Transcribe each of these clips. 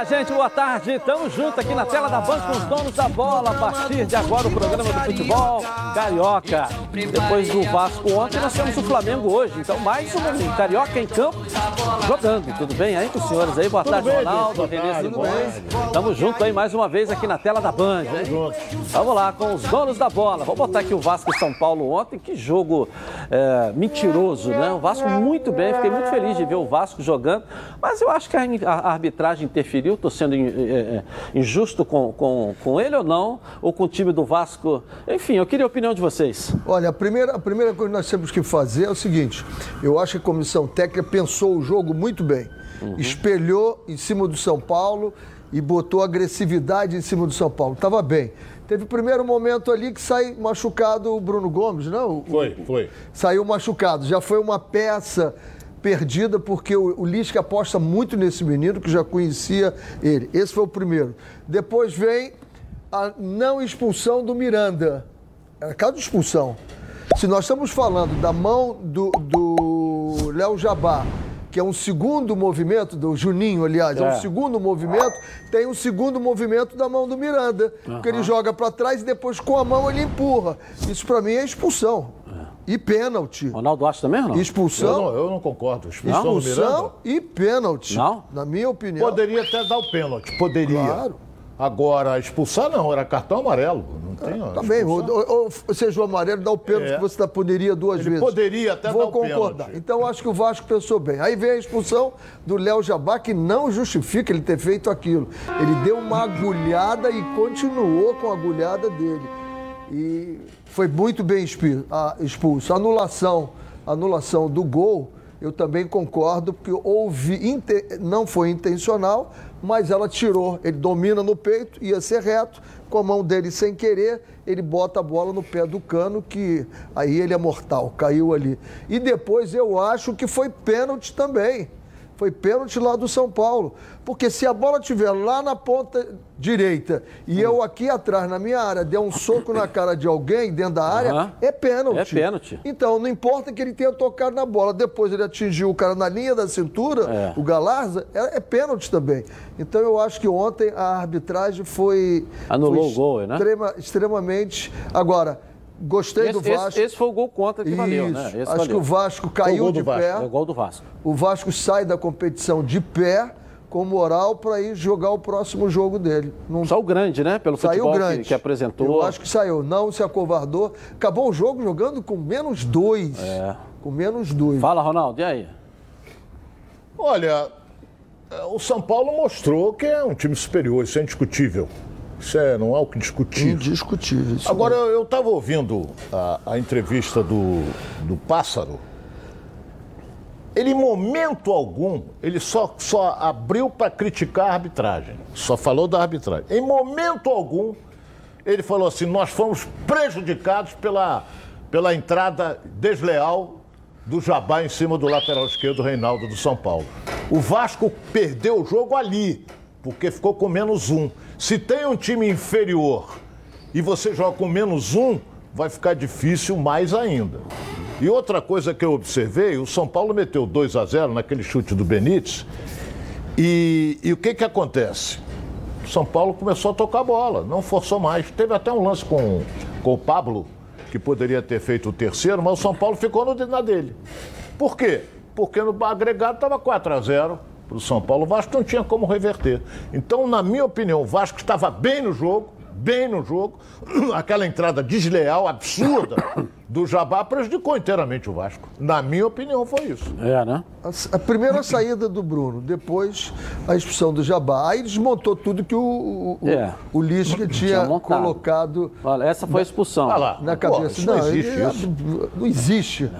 Olá, gente, boa tarde. Estamos juntos aqui na tela da Band com os donos da bola. A partir de agora, o programa do futebol carioca. Depois do Vasco ontem, nós temos o Flamengo hoje. Então, mais um carioca em campo jogando. Tudo bem aí com os senhores aí? Boa tarde, Ronaldo, Renê, tudo bem? Estamos juntos aí mais uma vez aqui na tela da Band. Hein? Vamos lá, com os donos da bola. Vou botar aqui o Vasco e São Paulo ontem. Que jogo é, mentiroso, né? O Vasco muito bem. Fiquei muito feliz de ver o Vasco jogando. Mas eu acho que a, arbitragem interferiu. Estou sendo é, injusto com, com, com ele ou não? Ou com o time do Vasco? Enfim, eu queria a opinião de vocês. Olha, a primeira, a primeira coisa que nós temos que fazer é o seguinte: eu acho que a comissão técnica pensou o jogo muito bem. Uhum. Espelhou em cima do São Paulo e botou agressividade em cima do São Paulo. Estava bem. Teve o primeiro momento ali que sai machucado o Bruno Gomes, não? Foi, foi. Saiu machucado. Já foi uma peça perdida porque o, o Lisca aposta muito nesse menino que já conhecia ele. Esse foi o primeiro. Depois vem a não expulsão do Miranda. Era caso de expulsão. Se nós estamos falando da mão do, do Léo Jabá, que é um segundo movimento, do Juninho, aliás, é, é um segundo movimento, tem um segundo movimento da mão do Miranda, uhum. que ele joga para trás e depois com a mão ele empurra. Isso para mim é expulsão. E pênalti. Ronaldo acha também não? Expulsão. Eu não, eu não concordo. Expulsão, expulsão e pênalti. Não? Na minha opinião. Poderia até dar o pênalti. Poderia. Claro. Agora, expulsar não, era cartão amarelo. Não tem. Ah, também. Ou, ou, seja, o amarelo dá o pênalti é. que você poderia duas Ele vezes. Poderia até Vou dar o concordar. Pênalti. Então, acho que o Vasco pensou bem. Aí vem a expulsão do Léo Jabá, que não justifica ele ter feito aquilo. Ele deu uma agulhada e continuou com a agulhada dele. E foi muito bem expulso. Anulação, anulação do gol, eu também concordo, porque houve, não foi intencional, mas ela tirou. Ele domina no peito, ia ser reto, com a mão dele sem querer, ele bota a bola no pé do cano, que aí ele é mortal, caiu ali. E depois eu acho que foi pênalti também. Foi pênalti lá do São Paulo. Porque se a bola estiver lá na ponta direita e eu aqui atrás, na minha área, der um soco na cara de alguém dentro da área, uhum. é pênalti. É pênalti. Então, não importa que ele tenha tocado na bola. Depois ele atingiu o cara na linha da cintura, é. o Galarza, é, é, pênalti também. Então, eu acho que ontem a arbitragem foi. Anulou foi o gol, né? Extrema, extremamente. Agora. Gostei esse, do Vasco. Esse, esse, foi o gol contra que Isso. valeu, né? Esse Acho valeu. que o Vasco caiu o de Vasco. pé. É o gol do Vasco. O Vasco sai da competição de pé, com moral para ir jogar o próximo jogo dele. Não... Saiu grande, né? Pelo saiu futebol grande. Que, que apresentou. Eu acho que saiu. Não se acovardou. Acabou o jogo jogando com menos dois. É. Com menos dois. Fala, Ronaldo. E aí? Olha, o São Paulo mostrou que é um time superior. Isso é indiscutível. Isso é, não é o que discutir. Indiscutível. Agora, eu estava ouvindo a, a, entrevista do, do Pássaro. Ele, em momento algum, ele só, só abriu para criticar a arbitragem. Só falou da arbitragem. Em momento algum, ele falou assim: nós fomos prejudicados pela, pela entrada desleal do Jabá em cima do lateral esquerdo Reinaldo do São Paulo. O Vasco perdeu o jogo ali, porque ficou com menos um. Se tem um time inferior e você joga com menos um, vai ficar difícil mais ainda. E outra coisa que eu observei, o São Paulo meteu 2 a 0 naquele chute do Benítez. E, e o que que acontece? O São Paulo começou a tocar bola, não forçou mais. Teve até um lance com, com o Pablo, que poderia ter feito o terceiro, mas o São Paulo ficou no, na dele. Por quê? Porque no agregado estava 4 a 0 para o São Paulo, o Vasco não tinha como reverter. Então, na minha opinião, o Vasco estava bem no jogo, bem no jogo. Aquela entrada desleal, absurda do Jabá prejudicou inteiramente o Vasco. Na minha opinião, foi isso. É, né? A, a primeira saída do Bruno, depois a expulsão do Jabá. Aí desmontou tudo que o, o, é. o Lisca tinha, tinha colocado. Olha, essa foi a expulsão. Na, lá, na cabeça. Pô, não, não existe ele, isso. Não existe.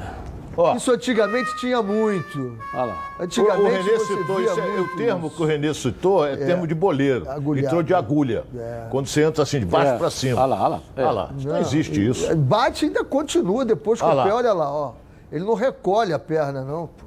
Ó, isso antigamente tinha muito. Olha lá. Antigamente o, Renê citou isso, é, o termo isso. que o Renê citou é, é termo de boleiro. Agulhado. Entrou de agulha. É. Quando você entra assim, de baixo é. para cima. Olha lá, olha lá. É. Olha lá. Não, não, existe isso. Bate e ainda continua depois com olha o pé, olha lá, ó. Ele não recolhe a perna, não, pô.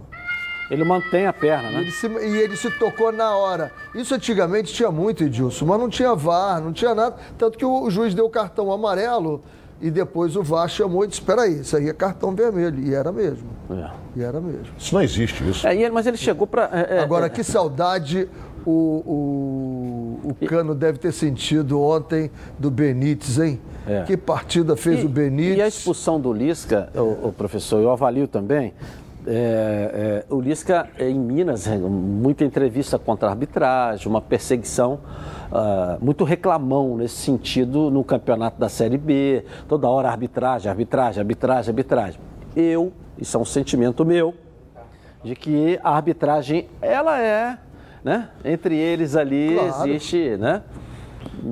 Ele mantém a perna, né? Ele se, e ele se tocou na hora. Isso antigamente tinha muito, Edilson, mas não tinha VAR, não tinha nada. Tanto que o, o juiz deu cartão amarelo e depois o VAR chamou e disse: espera aí, isso aí é cartão vermelho. E era mesmo. É. E era mesmo. Isso não existe, isso. É, mas ele chegou para. É, é, Agora, é. que saudade o, o, o Cano deve ter sentido ontem do Benítez, hein? É. Que partida fez E- o Benítez. E a expulsão do Lisca, o, professor, eu avalio também. É, é, o Lisca, é, em Minas, é, muita entrevista contra a arbitragem, uma perseguição, ah, muito reclamão nesse sentido no campeonato da Série B, toda hora arbitragem, arbitragem, arbitragem, arbitragem. Eu, isso é um sentimento meu, de que a arbitragem, ela é, né? Entre eles ali Claro. existe, né?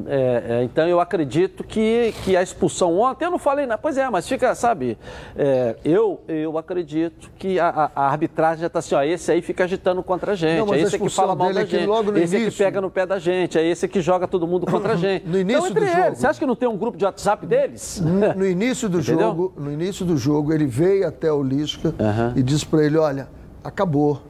É, é, então eu acredito que, que a expulsão ontem, eu não falei nada, pois é, mas fica, sabe, é, eu, eu acredito que a, a- arbitragem já está assim, ó, esse aí fica agitando contra a gente, Não, é esse que fala mal da é gente, logo no esse é que início- pega no pé da gente, é esse que joga todo mundo contra a gente. No início então, do eles, jogo. você acha que não tem um grupo de WhatsApp deles? No, no início do jogo, no início do jogo, ele veio até o Lisca Aham. e disse para ele, olha, acabou.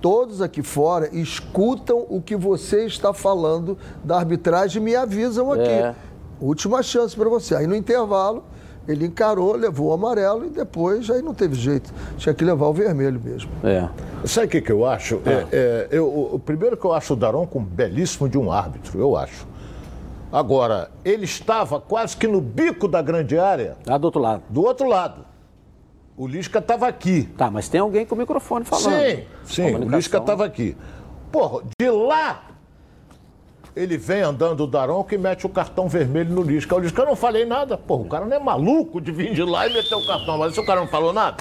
Todos aqui fora escutam o que você está falando da arbitragem e me avisam aqui. É. Última chance para você. Aí no intervalo, ele encarou, levou o amarelo e depois aí não teve jeito. Tinha que levar o vermelho mesmo. É. Sabe o que, que eu acho? É, é, eu, o- primeiro que eu acho o Daronco um belíssimo de um árbitro, eu acho. Agora, ele estava quase que no bico da grande área, Lá do outro lado. do outro lado. O Lisca estava aqui. Tá, mas tem alguém com o microfone falando. Sim, sim, o. Lisca estava aqui. Porra, de lá ele vem andando o Daronco e mete o cartão vermelho no Lisca. O Lisca, eu não falei nada. Porra, o cara não é maluco de vir de lá e meter o cartão. Mas se o cara não falou nada,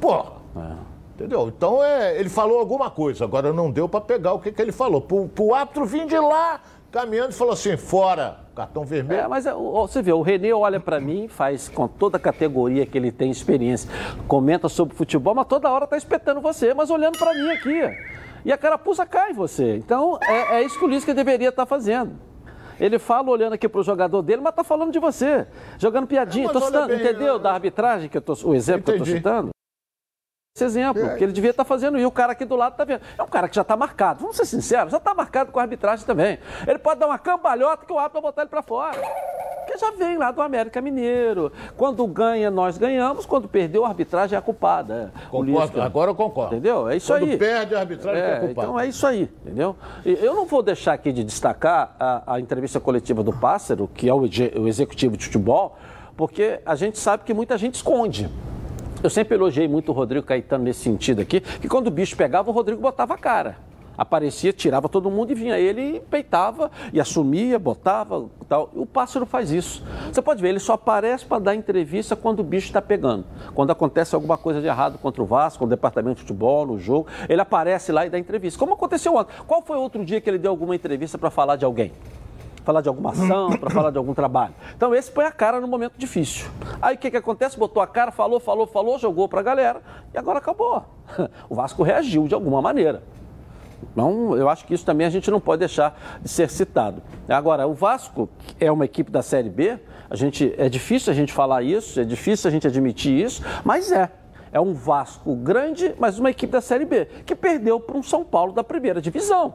porra. Entendeu? Então é, ele falou alguma coisa, agora não deu para pegar o que, que ele falou. Pro, pro árbitro vir de lá, caminhando, e falou assim: fora, cartão vermelho. É, mas é, o- você vê, o Renê olha pra mim, faz com toda a categoria que ele tem experiência, comenta sobre futebol, mas toda hora tá espetando você, mas olhando pra mim aqui. E a carapuça cai em você. Então, é, é isso que o Lisca deveria estar fazendo. Ele fala olhando aqui pro jogador dele, mas tá falando de você. Jogando piadinha. É, citando, bem, entendeu? eu- Da arbitragem, que eu tô, o exemplo que eu tô Entendi. citando. Esse exemplo, É. que ele devia estar fazendo, e o cara aqui do lado está vendo. É um cara que já está marcado, vamos ser sinceros, já está marcado com a arbitragem também. Ele pode dar uma cambalhota que o árbitro vai botar ele para fora. Porque já vem lá do América Mineiro. Quando ganha, nós ganhamos, quando perdeu, a arbitragem é a culpada. é. Concordo, agora eu concordo. Entendeu? É isso Quando aí. perde a arbitragem, É, é culpado. então é isso aí, entendeu? E Eu não vou deixar aqui de destacar a, a entrevista coletiva do Pássaro, que é o, o executivo de futebol, porque a gente sabe que muita gente esconde. Eu sempre elogiei muito o Rodrigo Caetano nesse sentido aqui, que quando o bicho pegava, o Rodrigo botava a cara. Aparecia, tirava todo mundo e vinha ele e peitava e assumia, botava tal. E o pássaro faz isso. Você pode ver, ele só aparece para dar entrevista quando o bicho está pegando. Quando acontece alguma coisa de errado contra o Vasco, no departamento de futebol, no jogo, ele aparece lá e dá entrevista. Como aconteceu ontem. Qual foi outro dia que ele deu alguma entrevista para falar de alguém? Falar de alguma ação, para falar de algum trabalho. Então esse põe a cara no momento difícil. Aí o que, que acontece? Botou a cara, falou, falou, falou, jogou para a galera e agora acabou. O Vasco reagiu de alguma maneira. Então, eu acho que isso também a gente não pode deixar de ser citado. Agora, o Vasco é uma equipe da Série B, a gente, é difícil a gente falar isso, é difícil a gente admitir isso, mas é. É um Vasco grande, mas uma equipe da Série B, que perdeu para um São Paulo da primeira divisão.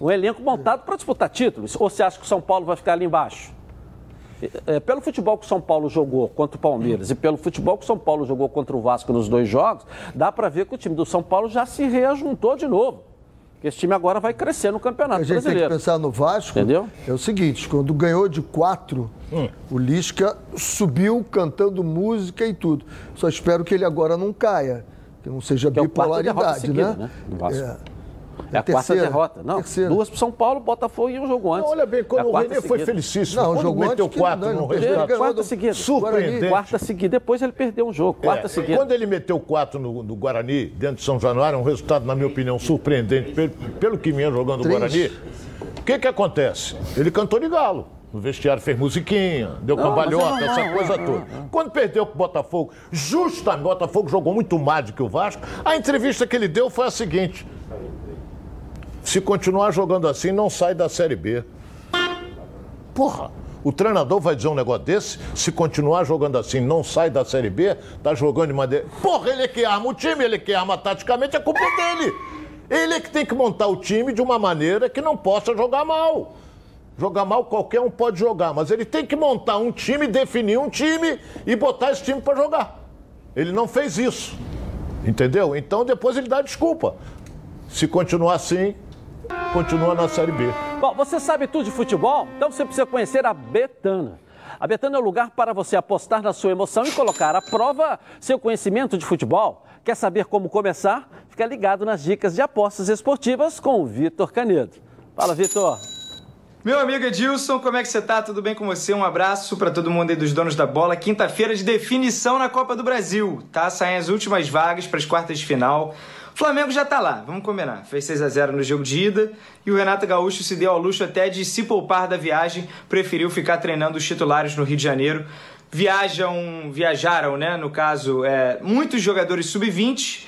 Um elenco montado para disputar títulos. Ou você acha que o São Paulo vai ficar ali embaixo? É, pelo futebol que o São Paulo jogou contra o Palmeiras e pelo futebol que o São Paulo jogou contra o Vasco nos dois jogos, dá para ver que o time do São Paulo já se reajuntou de novo. Porque esse time agora vai crescer no Campeonato A gente tem que Brasileiro. pensar no Vasco. Entendeu? É o seguinte, quando ganhou de quatro, o Lisca subiu cantando música e tudo. Só espero que ele agora não caia, que não seja Que é bipolaridade, seguida, né? né, do Vasco. É. É a quarta terceira, derrota. Não, terceira. duas para São Paulo, Botafogo e um jogo antes. Não, olha bem, É quando a o quarta Renê foi felicíssimo, Não, quando jogou meteu antes que quatro não, no não resultado do quarta seguida. surpreendente. Quarta seguida, depois ele perdeu um jogo. Quarta É, seguida. Quando ele meteu quatro no, no Guarani, dentro de São Januário, um resultado, na minha opinião, surpreendente, pelo, pelo que vinha jogando o. Guarani. O que que acontece? Ele cantou de galo. No vestiário fez musiquinha, deu Não, cambalhota, mas é essa coisa é, toda. Quando perdeu pro Botafogo, justamente, o Botafogo jogou muito mais do que o Vasco, a entrevista que ele deu foi a seguinte: se continuar jogando assim, não sai da Série B. Porra, o treinador vai dizer um negócio desse? Se continuar jogando assim, não sai da Série B, tá jogando de maneira. Porra, ele é que arma o time, ele é que arma taticamente, é culpa dele. Ele é que tem que montar o time de uma maneira que não possa jogar mal. Jogar mal qualquer um pode jogar, mas ele tem que montar um time, definir um time e botar esse time para jogar. Ele não fez isso. Entendeu? Então depois ele dá desculpa. Se continuar assim, continua na Série B. Bom, você sabe tudo de futebol? Então você precisa conhecer a Betano. A Betano é o lugar para você apostar na sua emoção e colocar à prova seu conhecimento de futebol. Quer saber como começar? Fica ligado nas dicas de apostas esportivas com o Vitor Canedo. Fala, Vitor. Meu amigo Edilson, como é que você tá? Tudo bem com você? Um abraço para todo mundo aí dos donos da bola. Quinta-feira de definição na Copa do Brasil, tá? Saem as últimas vagas para as quartas de final. O Flamengo já tá lá, vamos combinar. Fez 6 a 0 no jogo de ida e o Renato Gaúcho se deu ao luxo até de se poupar da viagem, preferiu ficar treinando os titulares no Rio de Janeiro. Viajam, viajaram, né? No caso, é, muitos jogadores sub-20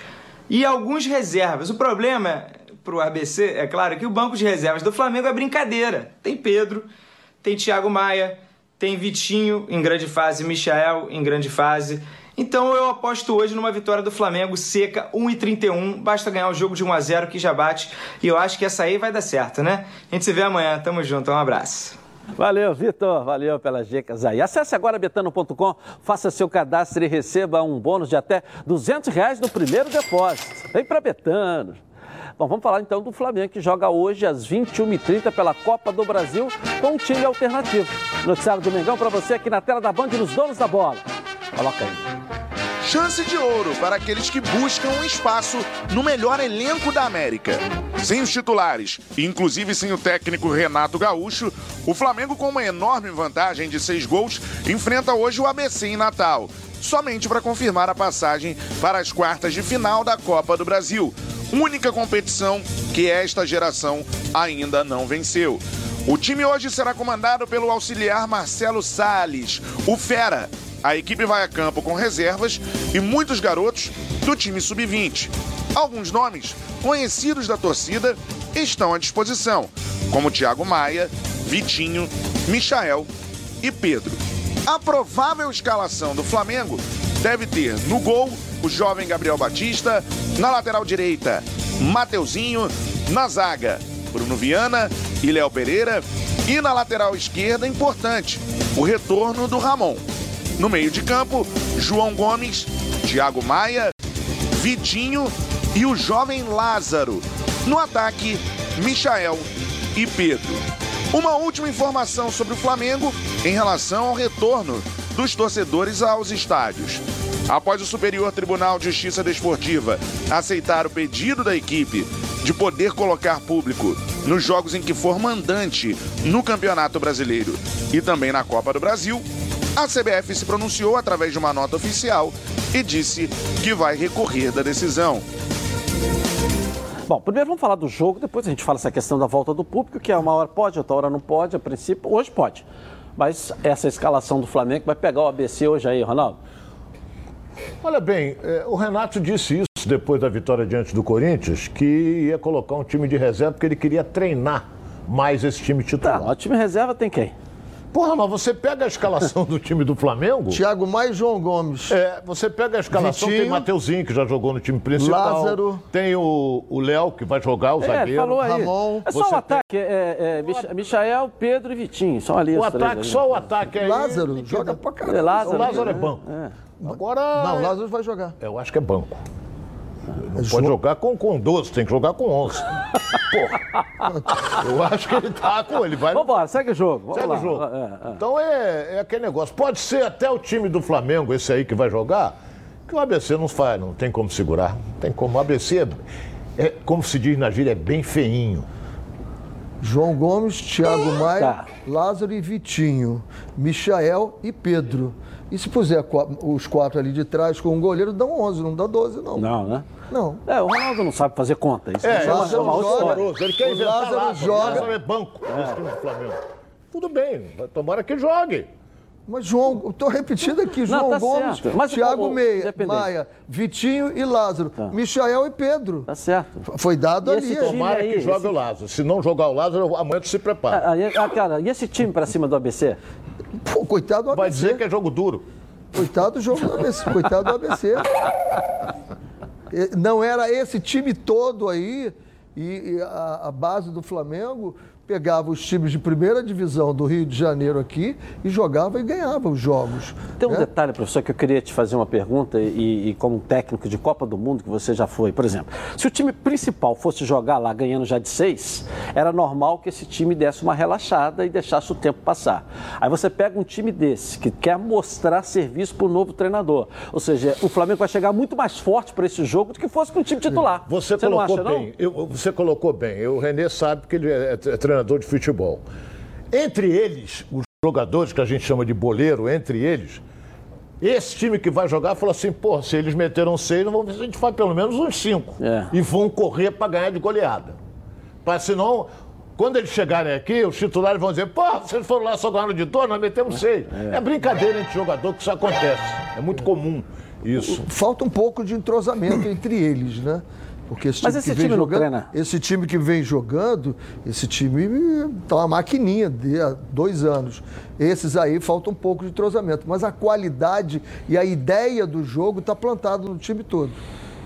e alguns reservas. O problema pro ABC, é claro que o banco de reservas do Flamengo é brincadeira. Tem Pedro, tem Thiago Maia, tem Vitinho em grande fase, Michael em grande fase. Então eu aposto hoje numa vitória do Flamengo seca 1,31. Basta ganhar o jogo de 1 a 0 que já bate. E eu acho que essa aí vai dar certo, né? A gente se vê amanhã. Tamo junto. Um abraço. Valeu, Vitor. Valeu pelas dicas aí. Acesse agora betano.com, faça seu cadastro e receba um bônus de até 200 reais no primeiro depósito. Vem para Betano. Bom, vamos falar então do Flamengo que joga hoje às 21h30 pela Copa do Brasil com um time alternativo. Noticiário do Mengão para você aqui na tela da Band nos donos da bola. Coloca aí. Chance de ouro para aqueles que buscam um espaço no melhor elenco da América. Sem os titulares, inclusive sem o técnico Renato Gaúcho, o Flamengo, com uma enorme vantagem de seis gols, enfrenta hoje o ABC em Natal, somente para confirmar a passagem para as quartas de final da Copa do Brasil única competição que esta geração ainda não venceu. O time hoje será comandado pelo auxiliar Marcelo Sales, o Fera. A equipe vai a campo com reservas e muitos garotos do time sub-20. Alguns nomes conhecidos da torcida estão à disposição, como Thiago Maia, Vitinho, Michael e Pedro. A provável escalação do Flamengo deve ter no gol o jovem Gabriel Batista, na lateral direita, Mateuzinho, na zaga, Bruno Viana e Léo Pereira, e na lateral esquerda, importante, o retorno do Ramon. No meio de campo, João Gomes, Thiago Maia, Vitinho e o jovem Lázaro. No ataque, Michael e Pedro. Uma última informação sobre o Flamengo em relação ao retorno dos torcedores aos estádios. Após o Superior Tribunal de Justiça Desportiva aceitar o pedido da equipe de poder colocar público nos jogos em que for mandante no Campeonato Brasileiro e também na Copa do Brasil, a CBF se pronunciou através de uma nota oficial e disse que vai recorrer da decisão. Bom, primeiro vamos falar do jogo, depois a gente fala essa questão da volta do público, que é uma hora pode, outra hora não pode, a princípio, hoje pode. Mas essa escalação do Flamengo vai pegar o ABC hoje aí, Ronaldo? Olha bem, é, o Renato disse isso depois da vitória diante do Corinthians, que ia colocar um time de reserva porque ele queria treinar mais esse time titular. Tá, o time reserva tem quem? Porra, mas você pega a escalação do time do Flamengo. Thiago mais João Gomes. É, você pega a escalação, Vitinho, tem Mateuzinho, que já jogou no time principal. Lázaro. Tem o o Léo, que vai jogar, o É, zagueiro. falou aí. Ramon. é só o ataque, é, é, Mich- Michael, Pedro e Vitinho, só ali O ataque, ali. só o ataque aí. Lázaro joga pra É, caralho. Lázaro, O Lázaro é né? banco. É. Agora. Não, o Lázaro vai jogar. Eu acho que é banco. Não pode jogar com, com 12, tem que jogar com 11. Porra. Eu acho que ele tá com. Ele vai. Vambora, segue o jogo. Vamos Segue lá. o jogo. É, é. Então é, é aquele negócio. Pode ser até o time do Flamengo, esse aí que vai jogar, que o ABC não faz, não tem como segurar. Não tem como. O ABC, é, é, como se diz na gíria, é bem feinho. João Gomes, Thiago Maia, Tá. Lázaro e Vitinho, Michael e Pedro. E se puser os quatro ali de trás com o goleiro, dão 11, não dá 12, não. Não, né? Não. É, o Ronaldo não sabe fazer conta. Isso É, é uma, Lázaro uma outra joga. Ele quer O inventar Lázaro Lázaro. joga. Lázaro é banco desse time do Flamengo. Tudo bem, tomara que jogue. Mas João, tô repetindo aqui, João tá Gomes, certo. Mas Thiago como- Meia. Maia, Vitinho e Lázaro, Michael e Pedro. Tá certo. Foi dado E ali. é. Tomara aí, que jogue esse- o Lázaro. Se não jogar o Lázaro, amanhã tu se prepara. Ah, ah, cara, e esse time pra cima do ABC? Pô, coitado do ABC. Vai dizer que é jogo duro. Coitado do jogo do ABC. Coitado do ABC. Não era esse time todo aí e, e a, a base do Flamengo pegava os times de primeira divisão do Rio de Janeiro aqui e jogava e ganhava os jogos. Tem um né? detalhe, professor, que eu queria te fazer uma pergunta e, e como técnico de Copa do Mundo que você já foi, por exemplo, se o time principal fosse jogar lá ganhando já de seis, era normal que esse time desse uma relaxada e deixasse o tempo passar. Aí você pega um time desse que quer mostrar serviço para o novo treinador, ou seja, o Flamengo vai chegar muito mais forte para esse jogo do que fosse com o time titular. Você, não colocou acha, bem. Eu- você colocou bem. O Renê sabe que ele é, é treinador de futebol. Entre eles, os jogadores que a gente chama de boleiro, entre eles, esse time que vai jogar falou assim: pô, se eles meteram seis, vamos ver se a gente faz pelo menos uns cinco. É. E vão correr para ganhar de goleada. Para senão. Quando eles chegarem aqui, os titulares vão dizer, pô, vocês foram lá só ganharam de dois, nós metemos seis. É. brincadeira entre jogador que isso acontece. É muito comum isso. Falta um pouco de entrosamento entre eles, né? Porque esse time Mas esse que vem time jogando, treina? esse time que vem jogando, esse time tá uma maquininha de há dois anos. Esses aí falta um pouco de entrosamento, mas a qualidade e a ideia do jogo está plantado no time todo.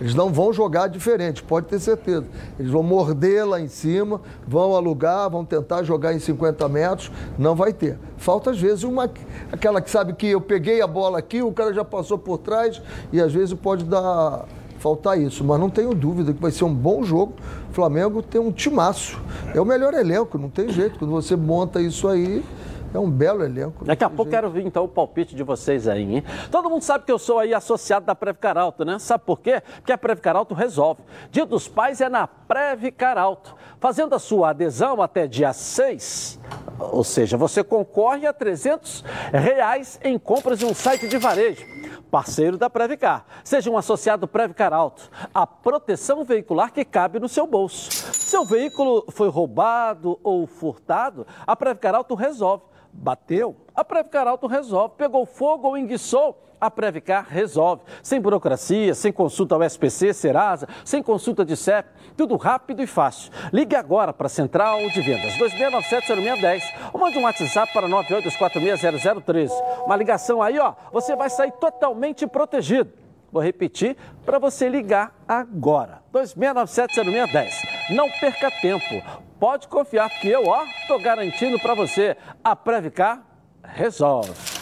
Eles não vão jogar diferente, pode ter certeza. Eles vão morder lá em cima, vão alugar, vão tentar jogar em 50 metros, não vai ter. Falta às vezes uma aquela que sabe que eu peguei a bola aqui, o cara já passou por trás e às vezes pode dar faltar isso, mas não tenho dúvida que vai ser um bom jogo. O Flamengo tem um timaço. É o melhor elenco, não tem jeito. Quando você monta isso aí, é um belo elenco. Daqui a pouco jeito. quero ver então o palpite de vocês aí, hein? Todo mundo sabe que eu sou aí associado da Previcar Alto, né? Sabe por quê? Porque a Previcar Alto resolve. Dia dos Pais é na Previcar Alto. Fazendo a sua adesão até dia 6, ou seja, você concorre a 300 reais em compras em um site de varejo. Parceiro da Previcar. Seja um associado Previcar Alto. A proteção veicular que cabe no seu bolso. Seu veículo foi roubado ou furtado, a Previcar Alto resolve. Bateu? A Previcar Alto resolve. Pegou fogo ou enguiçou? A Previcar resolve. Sem burocracia, sem consulta ao SPC, Serasa, sem consulta de CEP. Tudo rápido e fácil. Ligue agora para a Central de Vendas 2697-0610 ou mande um WhatsApp para 982460013. Uma ligação aí, ó, você vai sair totalmente protegido. Vou repetir para você ligar agora. 2697-0610. Não perca tempo. Pode confiar que eu, ó, tô garantindo para você. A Previcar resolve.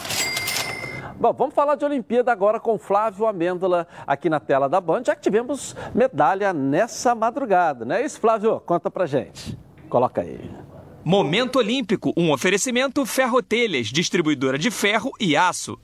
Bom, vamos falar de Olimpíada agora com Flávio Amêndola aqui na tela da Band, já que tivemos medalha nessa madrugada, não é isso, Flávio? Conta pra gente. Coloca aí. Momento Olímpico, um oferecimento Ferrotelhas, distribuidora de ferro e aço.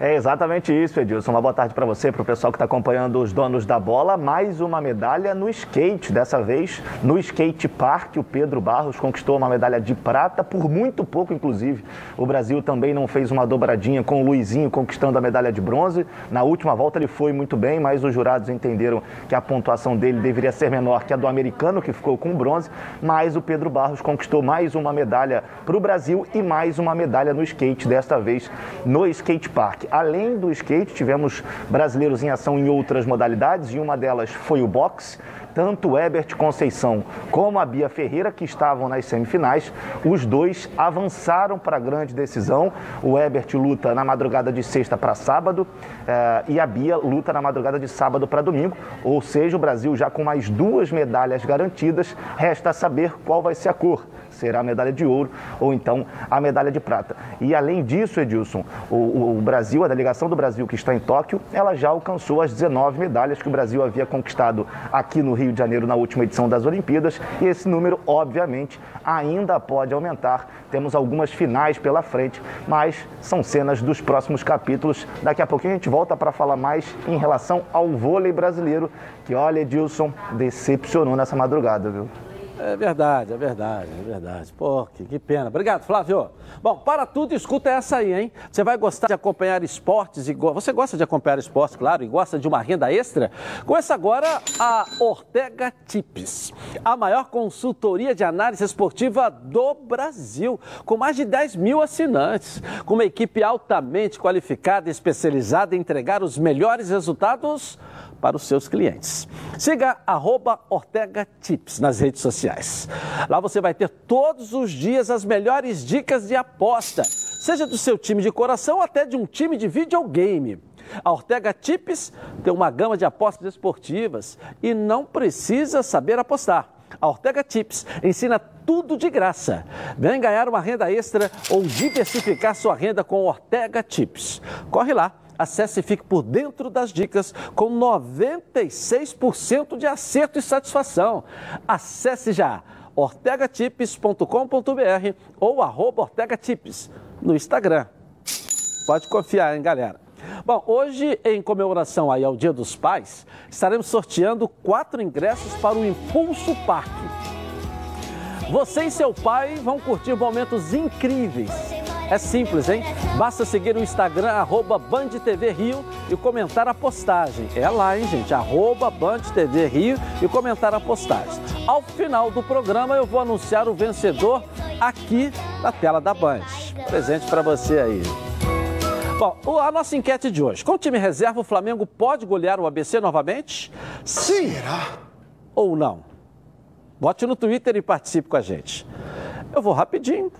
É exatamente isso, Edilson. Uma boa tarde para você, para o pessoal que está acompanhando os donos da bola. Mais uma medalha no skate, dessa vez no skate park. O Pedro Barros conquistou uma medalha de prata, por muito pouco, inclusive. O Brasil também não fez uma dobradinha com o Luizinho conquistando a medalha de bronze. Na última volta ele foi muito bem, mas os jurados entenderam que a pontuação dele deveria ser menor que a do americano, que ficou com bronze. Mas o Pedro Barros conquistou mais uma medalha para o Brasil e mais uma medalha no skate, desta vez no skate park. Além do skate, tivemos brasileiros em ação em outras modalidades e uma delas foi o boxe. Tanto o Herbert Conceição como a Bia Ferreira, que estavam nas semifinais, os dois avançaram para a grande decisão. O Herbert luta na madrugada de sexta para sábado eh, e a Bia luta na madrugada de sábado para domingo. Ou seja, o Brasil já com mais duas medalhas garantidas, resta saber qual vai ser a cor será a medalha de ouro ou então a medalha de prata. E além disso, Edilson, o, o, Brasil, a delegação do Brasil que está em Tóquio, ela já alcançou as 19 medalhas que o Brasil havia conquistado aqui no Rio de Janeiro na última edição das Olimpíadas e esse número, obviamente, ainda pode aumentar. Temos algumas finais pela frente, mas são cenas dos próximos capítulos. Daqui a pouquinho a gente volta para falar mais em relação ao vôlei brasileiro, que olha, Edilson, decepcionou nessa madrugada, viu? É verdade, é verdade, é verdade. Pô, que, que, pena. Obrigado, Flávio. Bom, para tudo, escuta essa aí, hein? Você vai gostar de acompanhar esportes e go... você gosta de acompanhar esportes, claro, e gosta de uma renda extra? Conheça agora a Ortega Tips, a maior consultoria de análise esportiva do Brasil, com mais de 10 mil assinantes, com uma equipe altamente qualificada e especializada em entregar os melhores resultados para os seus clientes. Siga arroba Ortega Tips nas redes sociais. Lá você vai ter todos os dias as melhores dicas de aposta, seja do seu time de coração até de um time de videogame. A Ortega Tips tem uma gama de apostas esportivas e não precisa saber apostar. A Ortega Tips ensina tudo de graça. Vem ganhar uma renda extra ou diversificar sua renda com Ortega Tips. Corre lá, acesse e fique por dentro das dicas com 96% de acerto e satisfação. Acesse já ortegatips.com.br ou arroba ortegatips no Instagram. Pode confiar, hein, galera? Bom, hoje, em comemoração aí ao Dia dos Pais, estaremos sorteando quatro ingressos para o Impulso Parque. Você e seu pai vão curtir momentos incríveis. É simples, hein? Basta seguir o Instagram, arroba Band TV Rio e comentar a postagem. É lá, hein, gente? Arroba Band TV Rio e comentar a postagem. Ao final do programa, eu vou anunciar o vencedor aqui na tela da Band. Presente para você aí. Bom, a nossa enquete de hoje. Com o time reserva, o Flamengo pode golear o ABC novamente? Sim. Será? Ou não? Bote no Twitter e participe com a gente. Eu vou rapidinho,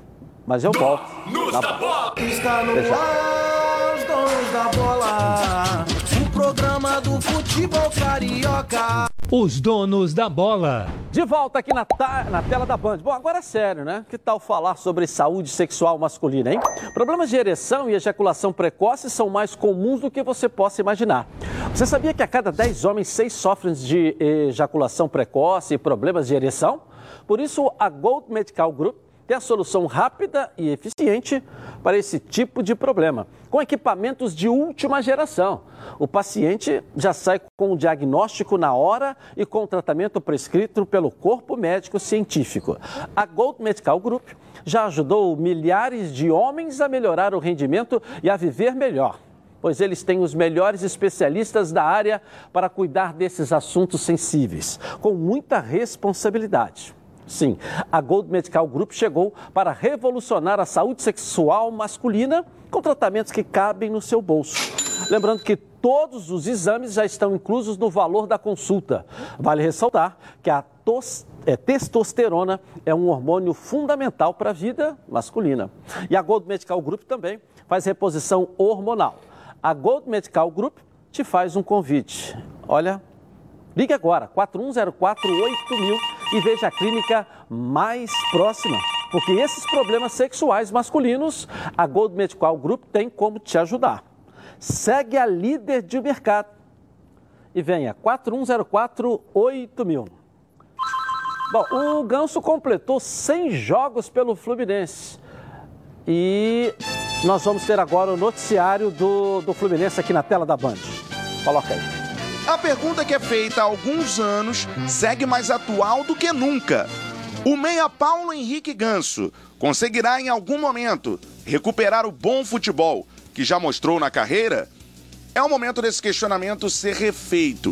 mas eu volto. Donos da bola! Está no ar, os donos da bola. O programa do futebol carioca. Os donos da bola. De volta aqui na, na, tela da Band. Bom, agora é sério, né? Que tal falar sobre saúde sexual masculina, hein? Problemas de ereção e ejaculação precoce são mais comuns do que você possa imaginar. Você sabia que a cada 10 homens, 6 sofrem de ejaculação precoce e problemas de ereção? Por isso, a Gold Medical Group tem a solução rápida e eficiente para esse tipo de problema, com equipamentos de última geração. O paciente já sai com o diagnóstico na hora e com o tratamento prescrito pelo corpo médico científico. A Gold Medical Group já ajudou milhares de homens a melhorar o rendimento e a viver melhor pois eles têm os melhores especialistas da área para cuidar desses assuntos sensíveis, com muita responsabilidade. Sim, a Gold Medical Group chegou para revolucionar a saúde sexual masculina com tratamentos que cabem no seu bolso. Lembrando que todos os exames já estão inclusos no valor da consulta. Vale ressaltar que a tos, é, testosterona é um hormônio fundamental para a vida masculina. E a Gold Medical Group também faz reposição hormonal. A Gold Medical Group te faz um convite. Olha, Ligue agora, 41048000 e veja a clínica mais próxima. Porque esses problemas sexuais masculinos, a Gold Medical Group tem como te ajudar. Segue a líder de mercado e venha 41048000. Bom, o Ganso completou 100 jogos pelo Fluminense. E nós vamos ter agora o noticiário do, do Fluminense aqui na tela da Band. Coloca aí. A pergunta que é feita há alguns anos segue mais atual do que nunca. O meia Paulo Henrique Ganso conseguirá em algum momento recuperar o bom futebol que já mostrou na carreira? É o momento desse questionamento ser refeito,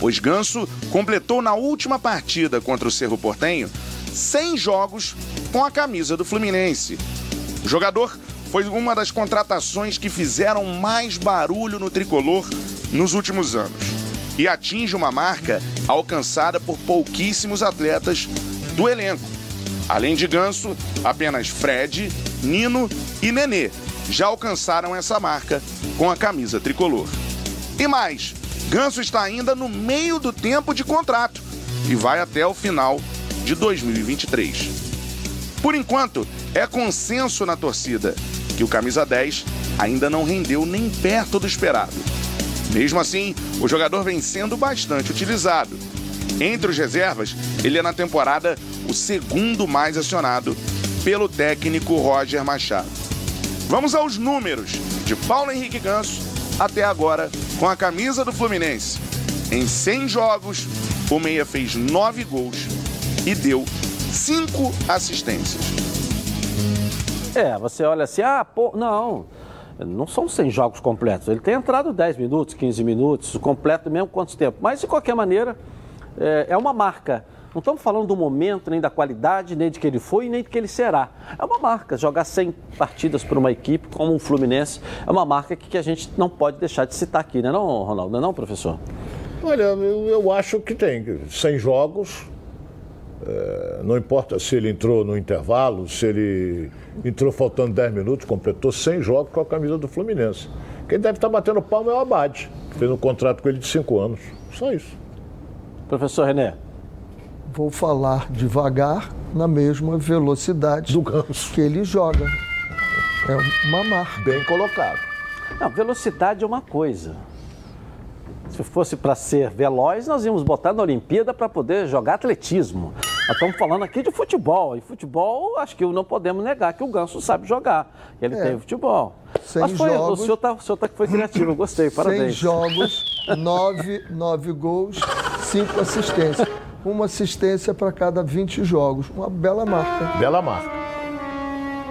pois Ganso completou na última partida contra o Cerro Portenho 100 jogos com a camisa do Fluminense. O jogador foi uma das contratações que fizeram mais barulho no tricolor nos últimos anos e atinge uma marca alcançada por pouquíssimos atletas do elenco. Além de Ganso, apenas Fred, Nino e Nenê já alcançaram essa marca com a camisa tricolor. E mais, Ganso está ainda no meio do tempo de contrato e vai até o final de 2023. Por enquanto, é consenso na torcida que o camisa 10 ainda não rendeu nem perto do esperado. Mesmo assim, o jogador vem sendo bastante utilizado. Entre os reservas, ele é na temporada o segundo mais acionado pelo técnico Roger Machado. Vamos aos números de Paulo Henrique Ganso até agora com a camisa do Fluminense. Em 100 jogos, o Meia fez 9 gols e deu 5 assistências. É, você olha assim, ah, pô, não não são 100 jogos completos. Ele tem entrado 10 minutos, 15 minutos, completo mesmo quanto tempo. Mas, de qualquer maneira, é, é uma marca. Não estamos falando do momento, nem da qualidade, nem de que ele foi, nem de que ele será. É uma marca. Jogar 100 partidas por uma equipe como o Fluminense é uma marca que, a gente não pode deixar de citar aqui, né, não, Ronaldo? Não, é não, professor? Olha, eu, eu acho que tem. 100 jogos, é, não importa se ele entrou no intervalo, se ele entrou faltando 10 minutos, completou 100 jogos com a camisa do Fluminense. Quem deve estar batendo palma é o Abade, que fez um contrato com ele de 5 anos. Só isso. Professor René. vou falar devagar na mesma velocidade Do ganso. que ele joga. É uma marca. Bem colocado. Não, velocidade é uma coisa. Se fosse para ser veloz, nós íamos botar na Olimpíada para poder jogar atletismo. Nós estamos falando aqui de futebol. E futebol, acho que não podemos negar que o Ganso sabe jogar. Ele É. tem futebol. Sem Mas foi, jogos. o senhor tá, o senhor tá que foi criativo, eu gostei, Seis parabéns. jogos, nove, nove gols, cinco assistências. Uma assistência para cada 20 jogos. Uma bela marca. Bela marca.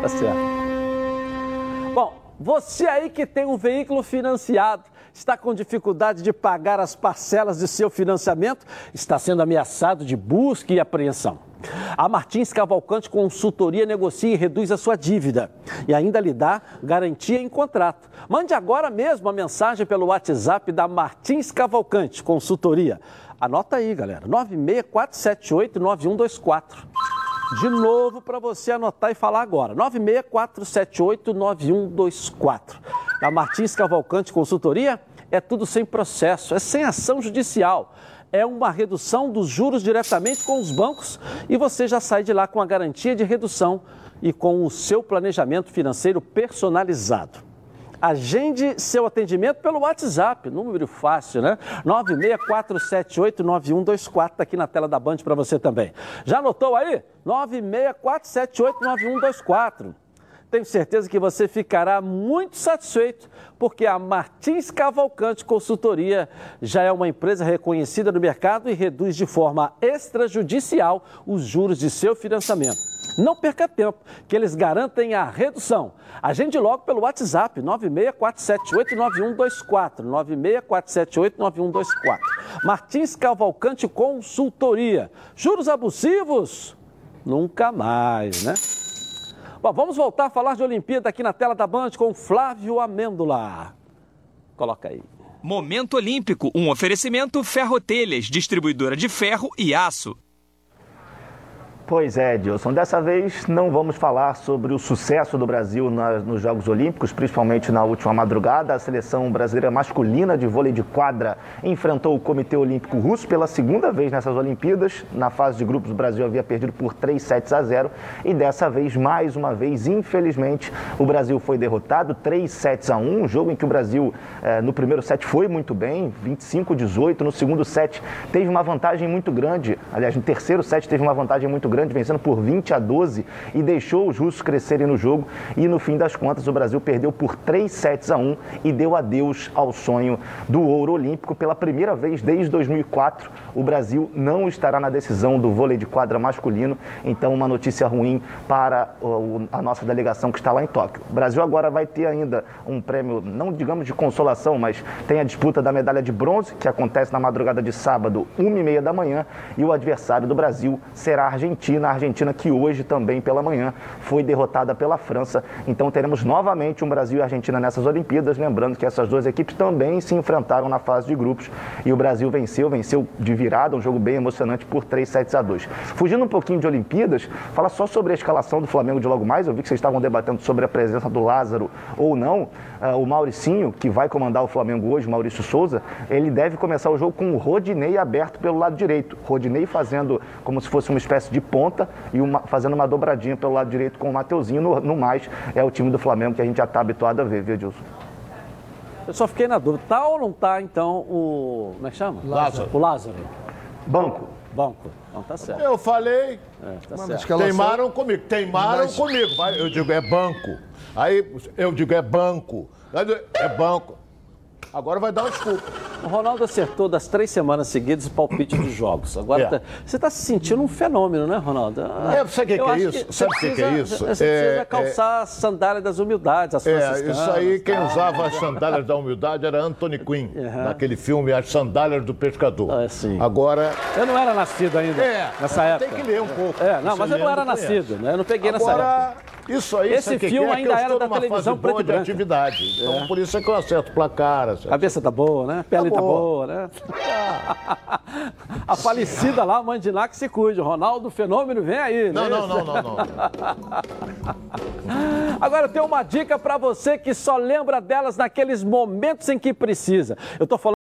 Tá certo. Bom, você aí que tem um veículo financiado, está com dificuldade de pagar as parcelas de seu financiamento, está sendo ameaçado de busca e apreensão. A Martins Cavalcante Consultoria negocia e reduz a sua dívida e ainda lhe dá garantia em contrato. Mande agora mesmo a mensagem pelo WhatsApp da Martins Cavalcante Consultoria. Anota aí, galera, 964789124. De novo para você anotar e falar agora. 964789124. A Martins Cavalcante Consultoria é tudo sem processo, é sem ação judicial. É uma redução dos juros diretamente com os bancos e você já sai de lá com a garantia de redução e com o seu planejamento financeiro personalizado. Agende seu atendimento pelo WhatsApp, número fácil, né? 964789124, tá aqui na tela da Band para você também. Já anotou aí? 964789124. Tenho certeza que você ficará muito satisfeito, porque a Martins Cavalcante Consultoria já é uma empresa reconhecida no mercado e reduz de forma extrajudicial os juros de seu financiamento. Não perca tempo, que eles garantem a redução. Agende logo pelo WhatsApp 964789124, 964789124. Martins Cavalcante Consultoria. Juros abusivos? Nunca mais, né? Bom, vamos voltar a falar de Olimpíada aqui na tela da Band com Flávio Amêndola. Coloca aí. Momento Olímpico, um oferecimento Ferrotelhas, distribuidora de ferro e aço. Pois é, Edilson. Dessa vez não vamos falar sobre o sucesso do Brasil nos Jogos Olímpicos, principalmente na última madrugada. A seleção brasileira masculina de vôlei de quadra enfrentou o Comitê Olímpico Russo pela segunda vez nessas Olimpíadas. Na fase de grupos, o Brasil havia perdido por 3 sets a 0 e dessa vez, mais uma vez, infelizmente, o Brasil foi derrotado 3 sets a 1. Um jogo em que o Brasil, eh, no primeiro set, foi muito bem, 25-18. No segundo set, teve uma vantagem muito grande. Aliás, no terceiro set, teve uma vantagem muito grande, vencendo por 20 a 12 e deixou os russos crescerem no jogo. E no fim das contas, o Brasil perdeu por 3 sets a 1 e deu adeus ao sonho do ouro olímpico. Pela primeira vez desde 2004, o Brasil não estará na decisão do vôlei de quadra masculino. Então, uma notícia ruim para a nossa delegação que está lá em Tóquio. O Brasil agora vai ter ainda um prêmio, não digamos de consolação, mas tem a disputa da medalha de bronze, que acontece na madrugada de sábado, 1h30 da manhã, e o adversário do Brasil será a Argentina. A Argentina que hoje também pela manhã foi derrotada pela França. Então teremos novamente um Brasil e Argentina nessas Olimpíadas. Lembrando que essas duas equipes também se enfrentaram na fase de grupos e o Brasil venceu, venceu de virada, um jogo bem emocionante por 3 sets a 2. Fugindo um pouquinho de Olimpíadas, fala só sobre a escalação do Flamengo de logo mais. Eu vi que vocês estavam debatendo sobre a presença do Lázaro ou não. Ah, o Mauricinho, que vai comandar o Flamengo hoje, Maurício Souza, ele deve começar o jogo com o Rodinei aberto pelo lado direito. Rodinei fazendo como se fosse uma espécie de ponta e uma- fazendo uma dobradinha pelo lado direito com o Mateuzinho. No, no mais, é o time do Flamengo que a gente já está habituado a ver, viu, Edilson? Eu só fiquei na dúvida. Tá ou não tá, então, o. Como é que chama? Lázaro. O Lázaro. Banco. Banco. Não, tá certo. Eu falei, É, tá certo. teimaram comigo, teimaram Mas- comigo. Eu digo, é banco. Aí eu digo, é banco. É banco. Agora vai dar uma desculpa. O Ronaldo acertou das três semanas seguidas o palpite dos jogos. Agora É. tá- você está se sentindo um fenômeno, né, Ronaldo? É, sabe o que que é isso? você Sabe o que que é isso? Você É, precisa é- calçar a sandália das humildades, as É, isso aí, quem tá? usava as sandálias da humildade era Anthony Quinn, naquele filme As Sandálias do Pescador. Ah, sim. Agora, Eu não era nascido ainda É, nessa tem época. que ler um pouco. É, não, mas eu não era nascido, né? Eu não peguei nessa época. Isso aí, Esse filme que é? ainda que era da televisão preto boa de atividade. Então, por isso é que eu acerto placar. acerto- Cabeça tá boa, né? Pele tá, boa. boa, né? a falecida lá, Mandiná, que se cuide. Ronaldo Fenômeno vem aí, Não, né? não, não, não, não. Agora eu tenho uma dica pra você que só lembra delas naqueles momentos em que precisa. Eu tô falando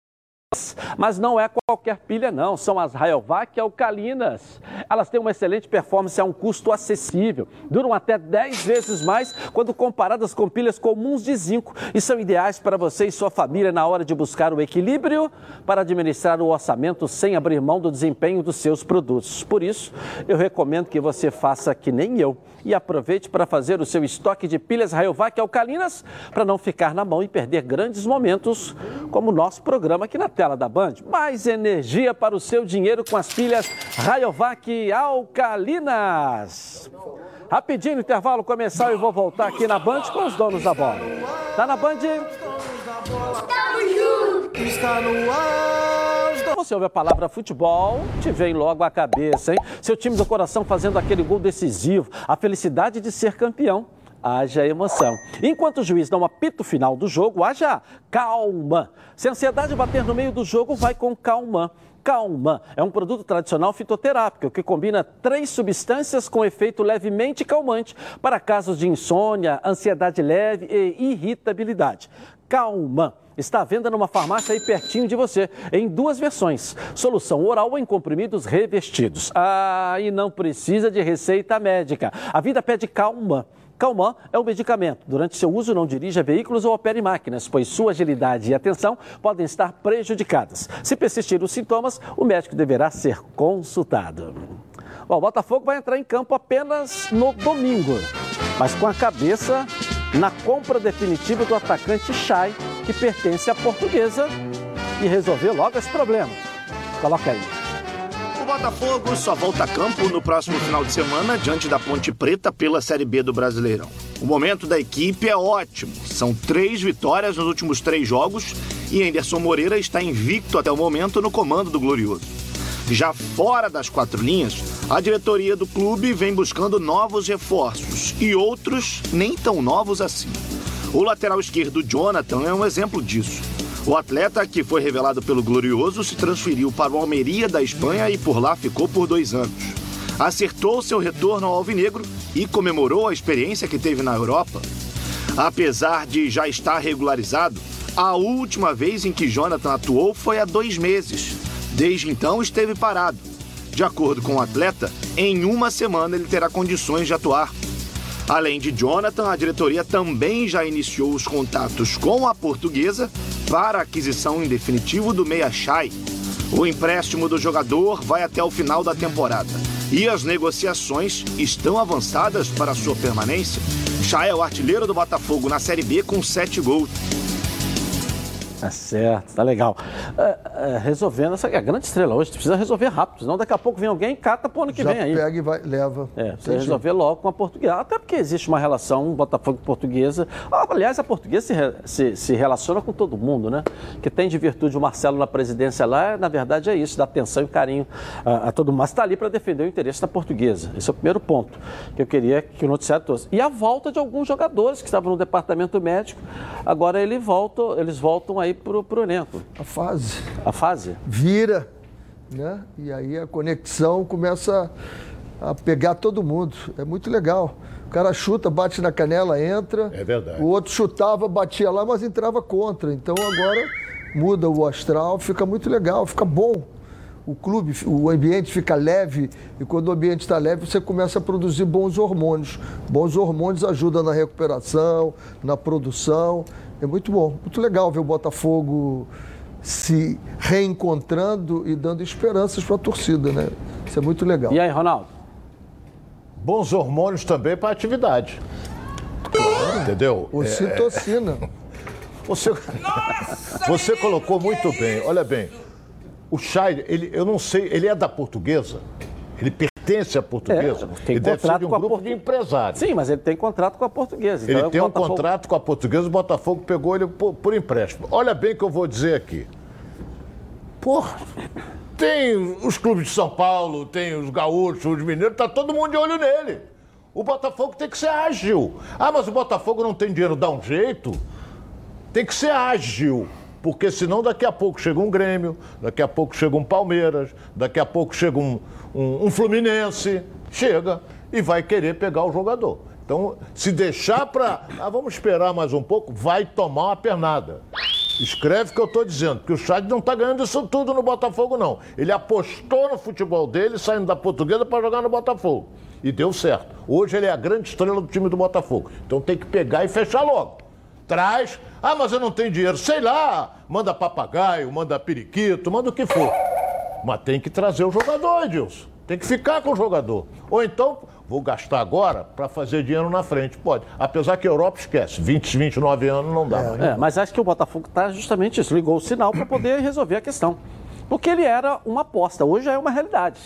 Mas não é qualquer pilha, não. São as Rayovac alcalinas. Elas têm uma excelente performance a um custo acessível. Duram até 10 vezes mais quando comparadas com pilhas comuns de zinco e são ideais para você e sua família na hora de buscar o equilíbrio para administrar o orçamento sem abrir mão do desempenho dos seus produtos. Por isso, eu recomendo que você faça que nem eu e aproveite para fazer o seu estoque de pilhas Rayovac alcalinas para não ficar na mão e perder grandes momentos como o nosso programa aqui na tela da Band. Mais energia para o seu dinheiro com as pilhas Rayovac alcalinas. Rapidinho, intervalo começar e vou voltar aqui na Band com os donos da bola. Tá na Band? Está no ar. Você ouve a palavra futebol, te vem logo à cabeça, hein? Seu time do coração fazendo aquele gol decisivo, a felicidade de ser campeão. Haja emoção. Enquanto o juiz não apita o final do jogo, haja calma. Se a ansiedade bater no meio do jogo, vai com calma. Calma é um produto tradicional fitoterápico que combina três substâncias com efeito levemente calmante para casos de insônia, ansiedade leve e irritabilidade. Calma está à venda numa farmácia aí pertinho de você, em duas versões: solução oral ou em comprimidos revestidos. Ah, e não precisa de receita médica. A vida pede calma. Calman é um medicamento. Durante seu uso, não dirija veículos ou opere máquinas, pois sua agilidade e atenção podem estar prejudicadas. Se persistir os sintomas, o médico deverá ser consultado. Bom, o Botafogo vai entrar em campo apenas no domingo, mas com a cabeça na compra definitiva do atacante Chay, que pertence à portuguesa, e resolver logo esse problema. Coloca aí. O Botafogo só volta a campo no próximo final de semana diante da Ponte Preta pela Série B do Brasileirão. O momento da equipe é ótimo. São três vitórias nos últimos três jogos e Anderson Moreira está invicto até o momento no comando do Glorioso. Já fora das quatro linhas, a diretoria do clube vem buscando novos reforços e outros nem tão novos assim. O lateral esquerdo Jonathan é um exemplo disso. O atleta, que foi revelado pelo Glorioso, se transferiu para o Almeria da Espanha e por lá ficou por dois anos. Acertou seu retorno ao Alvinegro e comemorou a experiência que teve na Europa. Apesar de já estar regularizado, a última vez em que Jonathan atuou foi há dois meses. Desde então esteve parado. De acordo com o atleta, em uma semana ele terá condições de atuar. Além de Jonathan, a diretoria também já iniciou os contatos com a portuguesa para a aquisição em definitivo do Meia Chai. O empréstimo do jogador vai até o final da temporada e as negociações estão avançadas para sua permanência. Chai é o artilheiro do Botafogo na Série B com sete gols. Tá certo, tá legal. É, é, resolvendo, essa é a grande estrela hoje, precisa resolver rápido, senão daqui a pouco vem alguém e cata pro ano que Já vem aí. pega e vai, leva. É, precisa resolver logo com a portuguesa. Até porque existe uma relação Botafogo e portuguesa. Ah, Aliás, a portuguesa se, re- se, se relaciona com todo mundo, né? Que tem de virtude o Marcelo na presidência lá, na verdade é isso, dá atenção e carinho a, a todo mundo. Mas está ali para defender o interesse da portuguesa. Esse é o primeiro ponto que eu queria que o noticiário trouxe. E a volta de alguns jogadores que estavam no departamento médico, agora ele volta, eles voltam aí para o elenco. A fase. A fase? Vira, né? E aí a conexão começa a pegar todo mundo. É muito legal. O cara chuta, bate na canela, entra. É verdade. O outro chutava, batia lá, mas entrava contra. Então agora muda o astral, fica muito legal, fica bom. O clube, o ambiente fica leve e quando o ambiente está leve, você começa a produzir bons hormônios. Bons hormônios ajudam na recuperação, na produção. É muito bom, muito legal ver o Botafogo se reencontrando e dando esperanças para a torcida, né? Isso é muito legal. E aí, Ronaldo? Bons hormônios também para atividade. Entendeu? É, Ocitocina. Você, você colocou muito bem. Olha bem, o Chay, ele, eu não sei, ele é da portuguesa? Ele pertence à portuguesa? É, tem ele deve ser de um grupo Portu- de empresários. Sim, mas ele tem contrato com a portuguesa. Ele então tem o um Botafogo- contrato com a portuguesa, o Botafogo pegou ele por, por empréstimo. Olha bem o que eu vou dizer aqui. Porra, tem os clubes de São Paulo, tem os gaúchos, os mineiros, tá todo mundo de olho nele. O Botafogo tem que ser ágil. Ah, mas o Botafogo não tem dinheiro, dá um jeito. Tem que ser ágil. Porque senão daqui a pouco chega um Grêmio, daqui a pouco chega um Palmeiras, daqui a pouco chega um, um, um Fluminense, chega e vai querer pegar o jogador. Então, se deixar para. Ah, vamos esperar mais um pouco, vai tomar uma pernada. Escreve o que eu estou dizendo, que o Chad não está ganhando isso tudo no Botafogo, não. Ele apostou no futebol dele, saindo da portuguesa para jogar no Botafogo. E deu certo. Hoje ele é a grande estrela do time do Botafogo. Então tem que pegar e fechar logo. Traz. Ah, mas eu não tenho dinheiro. Sei lá. Manda papagaio, manda periquito, manda o que for. Mas tem que trazer o jogador, Edilson. Tem que ficar com o jogador. Ou então, vou gastar agora para fazer dinheiro na frente. Pode. Apesar que a Europa esquece. 20, 29 anos não dá. É, mas acho que o Botafogo está justamente isso. Ligou o sinal para poder resolver a questão. Porque ele era uma aposta, hoje já é uma realidade.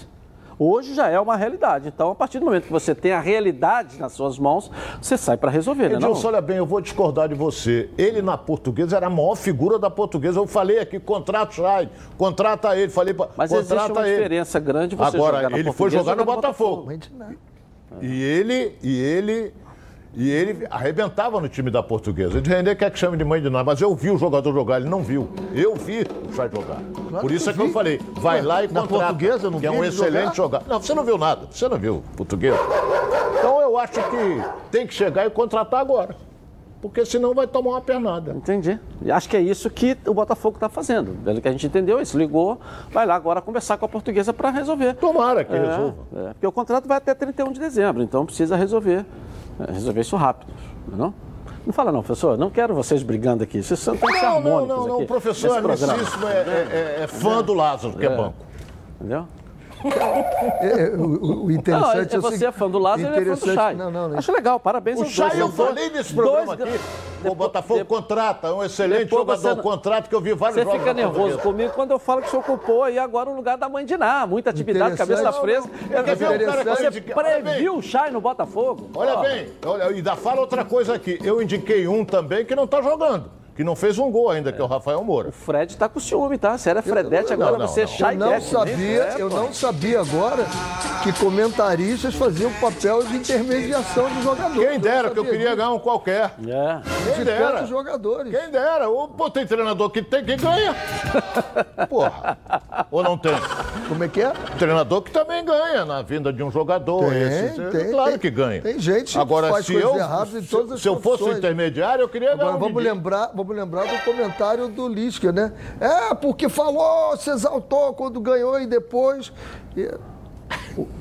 Hoje já é uma realidade. Então, a partir do momento que você tem a realidade nas suas mãos, você sai para resolver, né? Edilson, olha bem, eu vou discordar de você. Ele na portuguesa era a maior figura da portuguesa. Eu falei aqui, contrata o contrata ele. Falei, Mas contrata existe uma ele. diferença grande você Agora, jogar na ele foi jogar no e Botafogo. E ele, e ele, e ele arrebentava no time da portuguesa. De render quer que chame de mãe de nós, mas eu vi o jogador jogar, ele não viu. Eu vi o Chay jogar. Por isso é que eu vi. falei, vai lá e Na contrata. portuguesa, eu não que é um ele excelente jogador. Não, você não viu nada. Você não viu português. Então eu acho que tem que chegar e contratar agora. Porque senão vai tomar uma pernada. Entendi. E acho que é isso que o Botafogo está fazendo. Pelo que a gente entendeu, isso ligou, vai lá agora conversar com a portuguesa para resolver. Tomara que É, resolva. é, porque o contrato vai até 31 de dezembro, então precisa resolver, é, resolver isso rápido. Não? Não fala não, professor. Não quero vocês brigando aqui. Vocês são tão Não, não, não, não. aqui O professor programa. Amicíssimo é, é- é fã do Lázaro, que é, É. banco. Entendeu? É, o, o- o interessante não, é, o você é fã do Lázaro e ele é fã do Chay. Não, não, não. Acho legal, parabéns O aos Chay dois. eu falei nesse programa dois- aqui. O Botafogo depois- contrata, é um excelente jogador, você não- contrato que eu vi vários Você jogos fica na nervoso comigo quando eu falo que o senhor ocupou aí agora o lugar da mãe de Ná. Muita atividade, cabeça fresca. Um cara Você previu o Chay no Botafogo? Olha Ó, bem, olha, e ainda fala outra coisa aqui. Eu indiquei um também que não está jogando, que não fez um gol ainda, que é o Rafael Moura. O Fred tá com ciúme, tá? Você era Fredete, agora não, você é não. Chay Eu não sabia, né? eu não sabia agora que comentaristas faziam papel de intermediação de jogadores. Quem dera, que eu queria disso. ganhar um qualquer. É. Quem de dera. jogadores. Quem dera. Ô, Pô, tem treinador que tem que ganha. Porra. Ou não tem? Como é que é? Treinador que também ganha na vinda de um jogador. Tem, Esse, tem, claro tem. que ganha. Tem gente que Agora, faz se coisas eu, erradas em todas as se eu fosse intermediário, eu queria ganhar Agora um vamos lembrar, vamos lembrar do comentário do Lisca, né? É, porque falou, se exaltou quando ganhou e depois. E...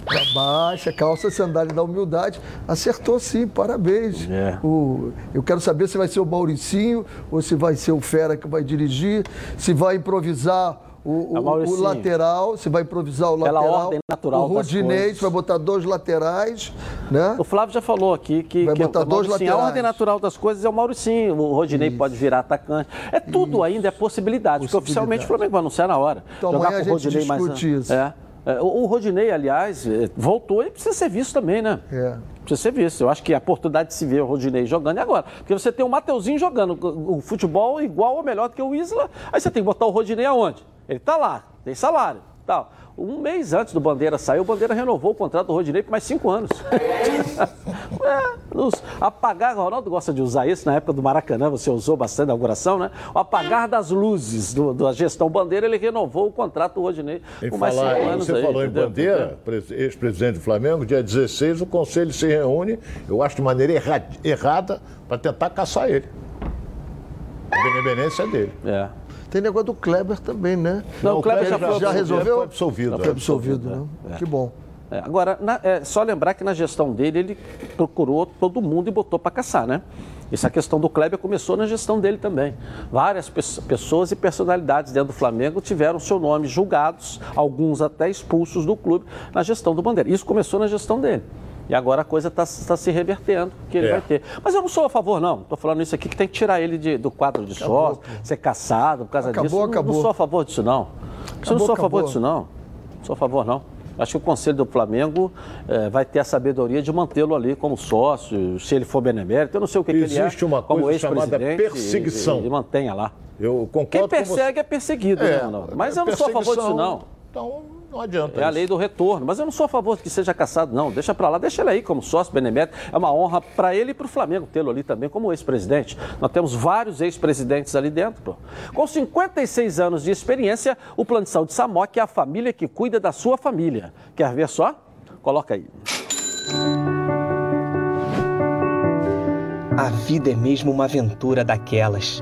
Abaixa, calça, sandália da humildade. Acertou sim, parabéns. É. O- eu quero saber se vai ser o Mauricinho ou se vai ser o Fera que vai dirigir, se vai improvisar o, É o o- o lateral, se vai improvisar o Pela lateral. ordem natural o Rudinei, se vai botar dois laterais, né? O Flávio já falou aqui que, Vai que botar o dois Mauricinho, a laterais. ordem natural das coisas é o Mauricinho. O Rodinei pode virar atacante. É tudo ainda, é possibilidade. Porque oficialmente o Flamengo vai anunciar na hora. Então, Jogar amanhã com o a gente Rodinei mais. discute isso. É. É, O Rodinei, aliás, é, voltou e precisa ser visto também, né? É. Precisa ser visto. Eu acho que a oportunidade de se ver o Rodinei jogando é agora. Porque você tem o Mateuzinho jogando o futebol igual ou melhor do que o Isla, aí você tem que botar o Rodinei aonde? Ele tá lá, tem salário. Tal. Um mês antes do Bandeira sair, o Bandeira renovou o contrato do Rodinei por mais cinco anos. é, nos apagar, o Ronaldo gosta de usar isso, na época do Maracanã, você usou bastante na inauguração, né? O apagar das luzes do- da gestão Bandeira, ele renovou o contrato do Rodinei Em por mais falar, cinco anos. você aí, falou em bandeira, pres- ex-presidente do Flamengo, dia 16 o conselho se reúne, eu acho de maneira erra- errada, para tentar caçar ele. A benevolência é dele. É. Tem negócio do Kleber também, né? Não, o Kleber já foi já resolveu? Foi absolvido. Já foi absolvido, né? Que bom. É, agora, na- é só lembrar que na gestão dele, ele procurou todo mundo e botou para caçar, né? Essa questão do Kleber começou na gestão dele também. Várias pe- pessoas e personalidades dentro do Flamengo tiveram seu nome julgados, alguns até expulsos do clube, na gestão do Bandeira. Isso começou na gestão dele. E agora a coisa está se revertendo, que ele É. vai ter. Mas eu não sou a favor, não. Estou falando isso aqui que tem que tirar ele de- do quadro de sócio, ser caçado por causa Acabou, disso. Eu não- Não, acabou. sou a favor disso, não. Isso eu não Acabou, sou a favor acabou. disso, não. Não sou a favor, não. Acho que o Conselho do Flamengo eh, vai ter a sabedoria de mantê-lo ali como sócio, se ele for benemérito. Eu não sei o que, que ele é. Existe uma coisa chamada perseguição. E, e mantenha lá. Eu concordo Quem persegue é perseguido, né, Ronaldo? Mas eu não sou a favor disso, não. Então, não adianta. É a isso. lei do retorno. Mas eu não sou a favor de que seja caçado, não. Deixa pra lá, deixa ele aí como sócio benemérito. É uma honra para ele e para o Flamengo tê-lo ali também como ex-presidente. Nós temos vários ex-presidentes ali dentro. pô. Com 56 anos de experiência, o Plano de Saúde Samok é a família que cuida da sua família. Quer ver só? Coloca aí. A vida é mesmo uma aventura daquelas.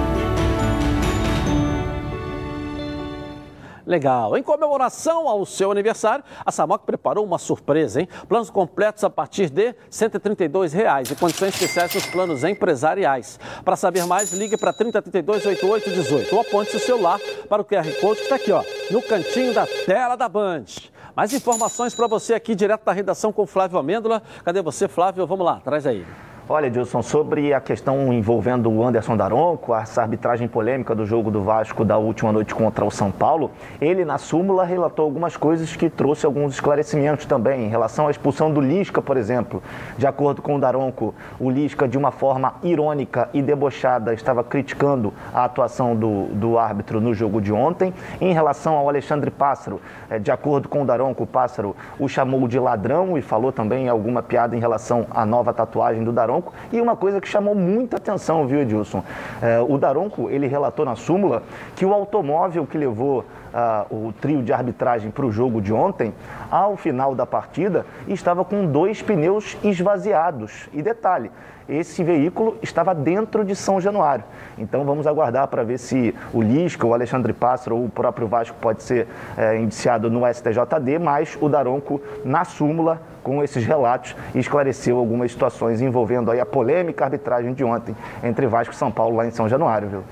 Legal. Em comemoração ao seu aniversário, a Samok preparou uma surpresa, hein? Planos completos a partir de 132 reais e condições especiais nos planos empresariais. Para saber mais, ligue para 3032 8818 ou aponte seu celular para o QR Code que está aqui, ó, no cantinho da tela da Band. Mais informações para você aqui direto da redação com Flávio Amêndola. Cadê você, Flávio? Vamos lá, traz aí. Olha, Edilson, sobre a questão envolvendo o Anderson Daronco, essa arbitragem polêmica do jogo do Vasco da última noite contra o São Paulo, ele na súmula relatou algumas coisas que trouxe alguns esclarecimentos também em relação à expulsão do Lisca, por exemplo. De acordo com o Daronco, o Lisca, de uma forma irônica e debochada, estava criticando a atuação do, do árbitro no jogo de ontem. Em relação ao Alexandre Pássaro, eh, de acordo com o Daronco, o Pássaro o chamou de ladrão e falou também alguma piada em relação à nova tatuagem do Daronco. Daronco. E uma coisa que chamou muita atenção, viu, Edilson? É, o Daronco, ele relatou na súmula que o automóvel que levou Uh, o trio de arbitragem para o jogo de ontem, ao final da partida, estava com dois pneus esvaziados. E detalhe, esse veículo estava dentro de São Januário. Então vamos aguardar para ver se o Lisca, o Alexandre Pássaro ou o próprio Vasco pode ser é, indiciado no STJD, mas o Daronco, na súmula, com esses relatos, esclareceu algumas situações envolvendo aí a polêmica arbitragem de ontem entre Vasco e São Paulo lá em São Januário, viu?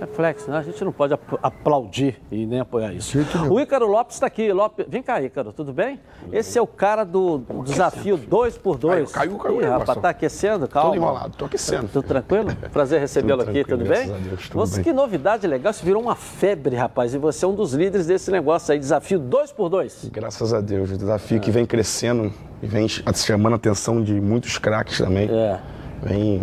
Reflexo, né? A gente não pode aplaudir e nem apoiar isso. O Ícaro Lopes está aqui. Lopes... Vem cá, Ícaro, tudo bem? Esse é o cara do desafio 2x2. Caiu, caiu, caiu. rapaz, tá aquecendo? Calma. Tô enrolado, tô aquecendo. Tudo tranquilo? Prazer recebê-lo aqui, tudo bem? Deus, tudo você, bem. Que novidade legal, isso virou uma febre, rapaz. E você é um dos líderes desse negócio aí, desafio 2x2. Graças a Deus, o desafio é. que vem crescendo e vem chamando a atenção de muitos craques também. É. Vem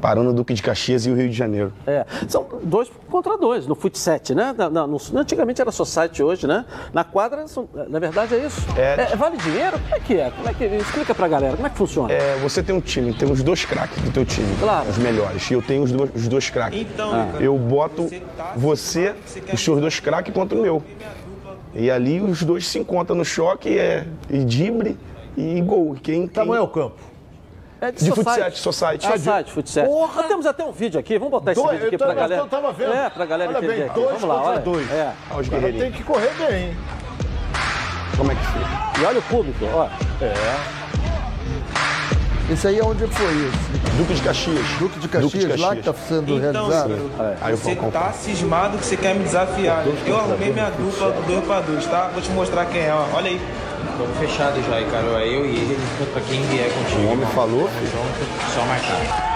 parando o Duque de Caxias e o Rio de Janeiro. É, são dois contra dois no Fut 7, né? Na, na, no, antigamente era Society hoje, né? Na quadra, são, na verdade é isso. É, é, vale dinheiro? Como é que é? Como é que, explica pra galera, como é que funciona? É, você tem um time, tem os dois craques do teu time. Claro. Os melhores. E eu tenho os dois, os dois craques. Então, ah. eu boto você, tá, você os seus dois craques contra o meu. E ali os dois se encontram no choque, é e dibre e gol. Quem, quem... Tamanho é o campo? É de, de Society. Society. Society, Futset. Nós temos até um vídeo aqui, vamos botar esse dois, vídeo aqui pra galera. Eu tava vendo. É, pra galera olha entender bem, aqui. Dois vamos lá, olha. Dois. É. Ah, os guerreiros. Tem que correr bem, hein? Como é que fica? E olha o público, ó. É. Esse aí é onde foi isso? Duque de Caxias. Duque de Caxias, Duque de Caxias. lá que está sendo então, realizado? É. Aí você tá cismado que você quer me desafiar. Eu arrumei minha dupla do 2 para 2, tá? Vou te mostrar quem é, ó. olha aí. Vamos fechado já aí, cara. É eu e ele, pra quem vier contigo. O homem falou? Junto, só marcar.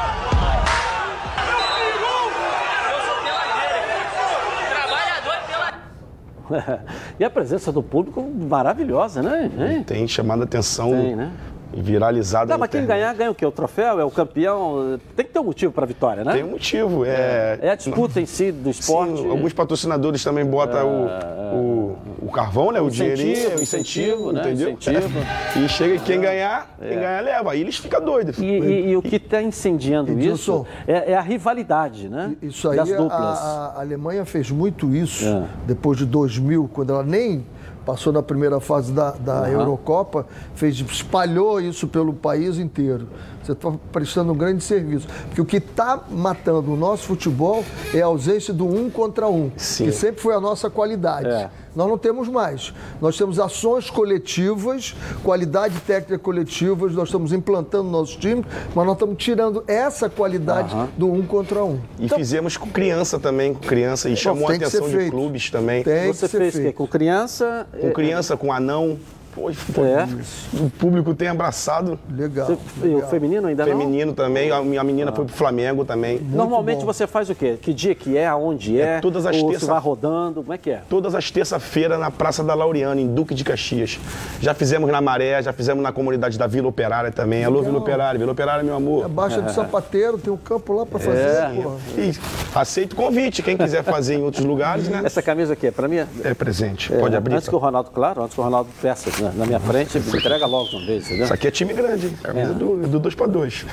e a presença do público maravilhosa, né? Tem chamado a atenção. Tem, né? Viralizada. Não, mas quem ganhar ganha o quê? O troféu? É o campeão? Tem que ter um motivo para a vitória, né? Tem um motivo. É, é a disputa em si do esporte. Sim, alguns patrocinadores também botam é, o, o, o, carvão, né? O dinheirinho, o incentivo, né? entendeu? Incentivo. e chega quem ganhar, quem é. ganhar leva. Aí eles ficam doidos. E, e, e o que está incendiando isso é, é, a rivalidade, né? Isso aí, das duplas. A, a Alemanha fez muito isso é. depois de 2000, quando ela nem passou na primeira fase da, da uhum. Eurocopa, fez, espalhou isso pelo país inteiro. Você está prestando um grande serviço. Porque o que está matando o nosso futebol é a ausência do um contra um, Sim. que sempre foi a nossa qualidade. É. Nós não temos mais. Nós temos ações coletivas, qualidade técnica coletivas, nós estamos implantando no nosso time, mas nós estamos tirando essa qualidade uhum. do um contra um. E então, fizemos com criança também, com criança, e chamou a atenção de clubes também. Tem Você fez feito. com criança? Com criança, com anão Pois, é. O público tem abraçado. Legal. Você, legal. o feminino ainda feminino não? Feminino também. A minha menina ah. foi pro Flamengo também. Muito Normalmente bom. você faz o quê? Que dia que é? Aonde é? é todas as terças. vai rodando? Como é que é? Todas as terça-feiras na Praça da Laureana, em Duque de Caxias. Já fizemos na Maré, já fizemos na comunidade da Vila Operária também. Alô, Vila Operária. Vila Operária, meu amor. É Baixa do Sapateiro, tem um campo lá para fazer. É. E, aceito convite. Quem quiser fazer em outros lugares, né? Essa camisa aqui é para mim? É presente. É, Pode abrir. Antes que o Ronaldo, claro, antes que o Ronaldo peça né, na minha frente, entrega logo uma vez, entendeu? Isso aqui é time grande, hein? Camisa é. do 2 para 2.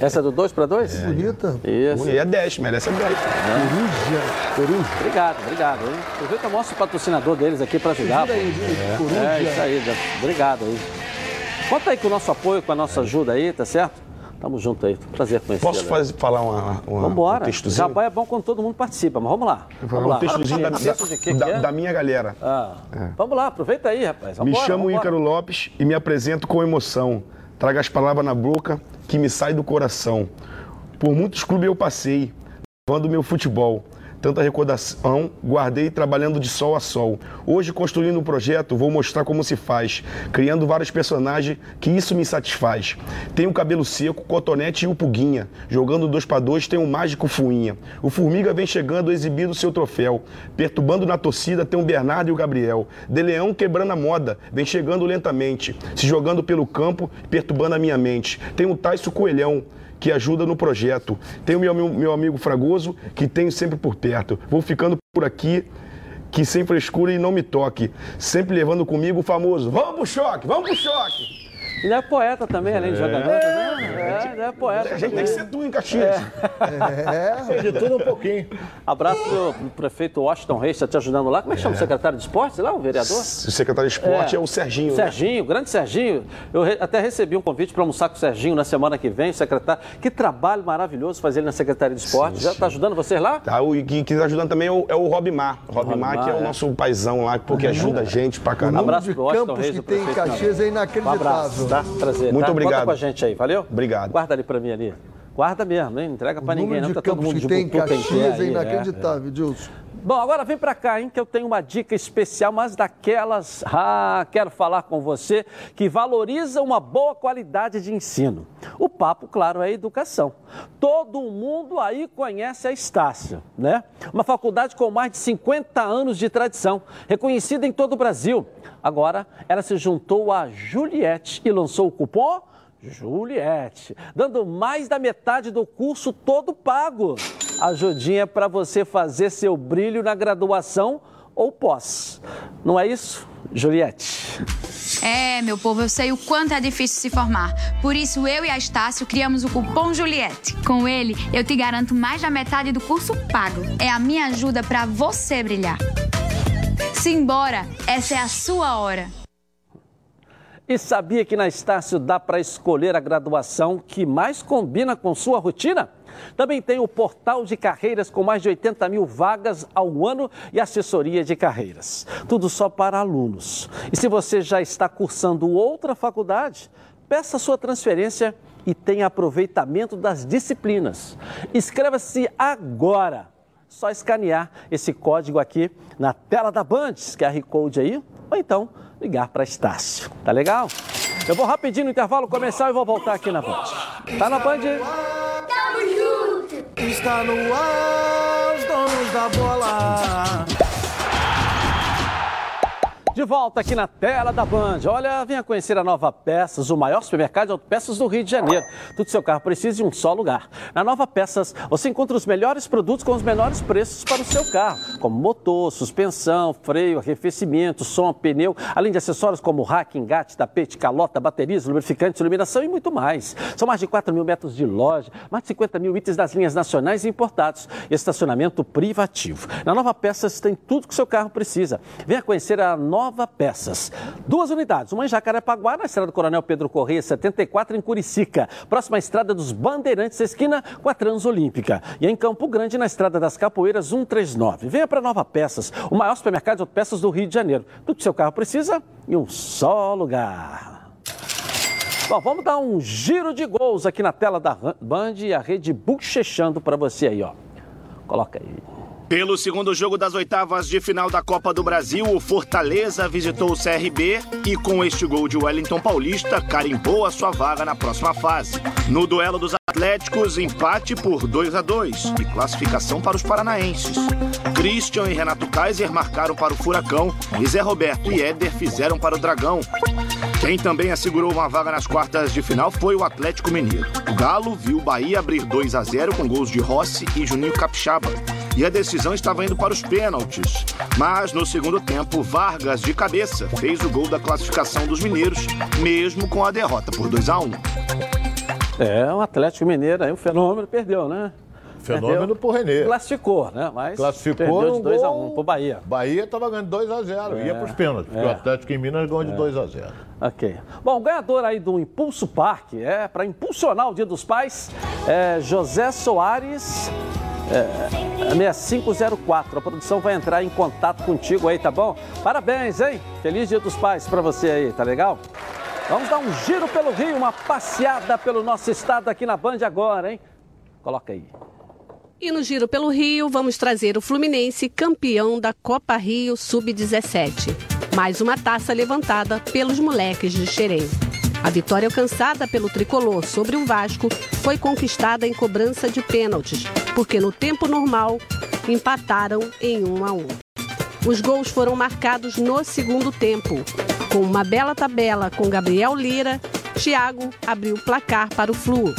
Essa é do 2 para 2? É. Bonita. Isso. E é 10, merece 10. Coruja. Coruja. Obrigado, obrigado. Hein? Aproveita, mostra o patrocinador deles aqui para ajudar. Aí, é. Coruja. é isso aí, obrigado aí. Conta aí com o nosso apoio, com a nossa ajuda aí, tá certo? Tamo junto aí. Prazer conhecer. Posso fazer, falar uma, uma, Vambora. um textozinho? Jabá é bom quando todo mundo participa, mas vamos lá. Vamos um lá. textozinho da, da, da, da, minha galera. Ah, é. Vamos lá, aproveita aí, rapaz. Vambora, me chamo vambora. Ícaro Lopes e me apresento com emoção. Traga as palavras na boca que me sai do coração. Por muitos clubes eu passei, levando meu futebol tanta recordação, guardei trabalhando de sol a sol. Hoje, construindo um projeto, vou mostrar como se faz, criando vários personagens, que isso me satisfaz. Tenho cabelo seco, cotonete e o Puguinha. Jogando dois para dois, tem um mágico Fuinha. O Formiga vem chegando exibindo seu troféu. Perturbando na torcida, tem o Bernardo e o Gabriel. De Leão quebrando a moda, vem chegando lentamente, se jogando pelo campo, perturbando a minha mente. Tem o Taisso Coelhão, que ajuda no projeto. Tem o meu, meu amigo Fragoso, que tenho sempre por perto. Vou ficando por aqui, que sem frescura e não me toque. Sempre levando comigo o famoso: vamos pro choque, vamos pro choque. Ele é poeta também, além de jogador é, também. É, ele é poeta. A gente também. tem que ser tu em Caxias. É. é. De tudo um pouquinho. Abraço pro, pro prefeito Washington Reis, está te ajudando lá. Como é que chama o é. secretário de esportes lá, o vereador? O secretário de esporte é, é o Serginho. Né? Serginho, né? grande Serginho. Eu re, até recebi um convite para almoçar com o Serginho na semana que vem, o secretário. Que trabalho maravilhoso fazer ele na Secretaria de Esportes. Já está ajudando vocês lá? Tá, o que está ajudando também é o, é o Robimar. Robimar, que é, o nosso paizão lá, porque ajuda a gente pra caramba. Abraço pro Washington Reis, que tem em Caxias é inacreditável. Um abraço, tá? Prazer. Muito tá? obrigado. Conta com a gente aí, valeu? Obrigado. Guarda ali para mim ali. Guarda mesmo, hein? Entrega para ninguém, não. Tá todo mundo de tem Caxias é inacreditável, Dilson. Bom, agora vem para cá, hein, que eu tenho uma dica especial, mas daquelas, ah, quero falar com você, que valoriza uma boa qualidade de ensino. O papo, claro, é educação. Todo mundo aí conhece a Estácio, né? Uma faculdade com mais de 50 anos de tradição, reconhecida em todo o Brasil. Agora, ela se juntou a Juliette e lançou o cupom Juliette, dando mais da metade do curso todo pago. Ajudinha para você fazer seu brilho na graduação ou pós. Não é isso, Juliette? É, meu povo, eu sei o quanto é difícil se formar. Por isso, eu e a Estácio criamos o cupom Juliette. Com ele, eu te garanto mais da metade do curso pago. É a minha ajuda para você brilhar. Simbora, essa é a sua hora. E sabia que na Estácio dá para escolher a graduação que mais combina com sua rotina? Também tem o portal de carreiras com mais de 80 mil vagas ao ano e assessoria de carreiras. Tudo só para alunos. E se você já está cursando outra faculdade, peça sua transferência e tenha aproveitamento das disciplinas. Inscreva-se agora. Só escanear esse código aqui na tela da Band, QR Code aí, ou então ligar para Estácio. Tá legal? Eu vou rapidinho no intervalo comercial e vou voltar aqui na Band. Tá na Band? Está no ar, os donos da bola. De volta aqui na tela da Band. Olha, venha conhecer a Nova Peças, o maior supermercado de autopeças do Rio de Janeiro. Tudo seu carro precisa de um só lugar. Na Nova Peças, você encontra os melhores produtos com os menores preços para o seu carro, como motor, suspensão, freio, arrefecimento, som, pneu, além de acessórios como rack, engate, tapete, calota, baterias, lubrificantes, iluminação e muito mais. São mais de 4 mil metros de loja, mais de 50 mil itens das linhas nacionais e importados e estacionamento privativo. Na Nova Peças tem tudo que o seu carro precisa. Venha conhecer a Nova Nova Peças. Duas unidades, uma em Jacarepaguá, na estrada do Coronel Pedro Correia, 74, em Curicica. Próxima à estrada dos Bandeirantes, esquina com a Transolímpica. E em Campo Grande, na estrada das Capoeiras, 139. Venha para Nova Peças, o maior supermercado de autopeças do Rio de Janeiro. Tudo que seu carro precisa em um só lugar. Bom, vamos dar um giro de gols aqui na tela da Band e a rede bochechando para você aí, ó. Coloca aí. Pelo segundo jogo das oitavas de final da Copa do Brasil, o Fortaleza visitou o CRB e, com este gol de Wellington Paulista, carimbou a sua vaga na próxima fase. No duelo dos Atléticos, empate por 2 a 2 e classificação para os paranaenses. Christian e Renato Kaiser marcaram para o Furacão e Zé Roberto e Éder fizeram para o Dragão. Quem também assegurou uma vaga nas quartas de final foi o Atlético Mineiro. O Galo viu o Bahia abrir 2 a 0 com gols de Rossi e Juninho Capixaba e a decisão estava indo para os pênaltis. Mas no segundo tempo, Vargas de cabeça fez o gol da classificação dos mineiros, mesmo com a derrota por 2 a 1. É, o Atlético Mineiro aí, o fenômeno perdeu, né? Fenômeno Perdeu. pro Renê. Classificou, né? Mas Classificou perdeu de 2 a gol. 1 pro Bahia. Bahia estava ganhando 2 a 0 É, ia para os pênaltis, porque é. o Atlético em Minas ganhou de É. 2 a 0 Ok. Bom, o ganhador aí do Impulso Parque, é para impulsionar o Dia dos Pais, é José Soares. É, 6504. A produção vai entrar em contato contigo aí, tá bom? Parabéns, hein? Feliz Dia dos Pais para você aí, tá legal? Vamos dar um giro pelo Rio, uma passeada pelo nosso estado aqui na Band agora, hein? Coloca aí. E no Giro pelo Rio, vamos trazer o Fluminense campeão da Copa Rio Sub-17. Mais uma taça levantada pelos moleques de Xerém. A vitória alcançada pelo tricolor sobre o Vasco foi conquistada em cobrança de pênaltis, porque no tempo normal empataram em 1 a 1. Os gols foram marcados no segundo tempo. Com uma bela tabela com Gabriel Lira, Thiago abriu o placar para o Flu.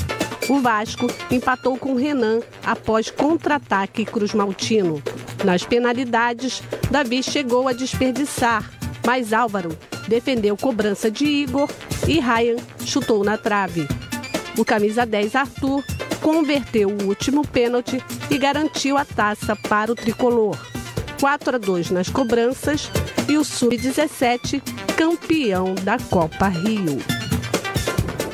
O Vasco empatou com Renan após contra-ataque Cruz Maltino. Nas penalidades, Davi chegou a desperdiçar, mas Álvaro defendeu cobrança de Igor e Ryan chutou na trave. O camisa 10 Arthur converteu o último pênalti e garantiu a taça para o tricolor. 4 a 2 nas cobranças e o Sub-17 campeão da Copa Rio.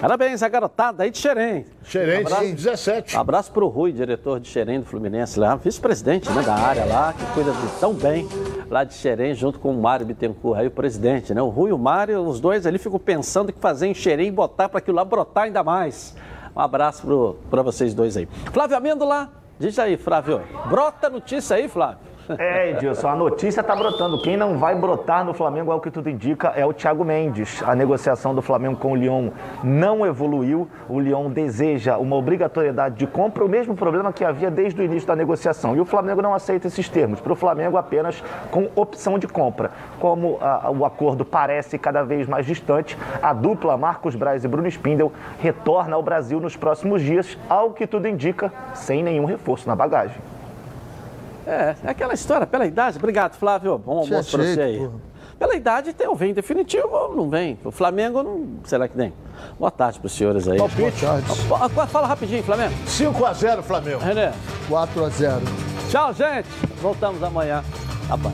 Parabéns, a garotada aí de Xerém. Xerém, 17. Abraço pro Rui, diretor de Xerém do Fluminense lá, vice-presidente né, da área lá, que cuida de tão bem lá de Xerém, junto com o Mário Bittencourt, aí o presidente, né? O Rui e o Mário, os dois ali ficam pensando o que fazer em Xerém e botar para aquilo lá brotar ainda mais. Um abraço para vocês dois aí. Flávio Amêndola, diz aí, Flávio, brota notícia aí, Flávio. É, Edilson, a notícia está brotando. Quem não vai brotar no Flamengo, ao que tudo indica, é o Thiago Mendes. A negociação do Flamengo com o Lyon não evoluiu. O Lyon deseja uma obrigatoriedade de compra, o mesmo problema que havia desde o início da negociação. E o Flamengo não aceita esses termos. Para o Flamengo, apenas com opção de compra. Como ah, o acordo parece cada vez mais distante, a dupla Marcos Braz e Bruno Spindel retorna ao Brasil nos próximos dias, ao que tudo indica, sem nenhum reforço na bagagem. É, é aquela história, pela idade. Obrigado, Flávio. Bom almoço pra você aí. porra. Pela idade tem ou vem definitivo ou não vem. O Flamengo não. Será que tem? Boa tarde pros senhores aí. Palpite. Boa tarde. Fala rapidinho, Flamengo. 5 a 0 Flamengo. René. 4 a 0. Tchau, gente. Voltamos amanhã. Bom.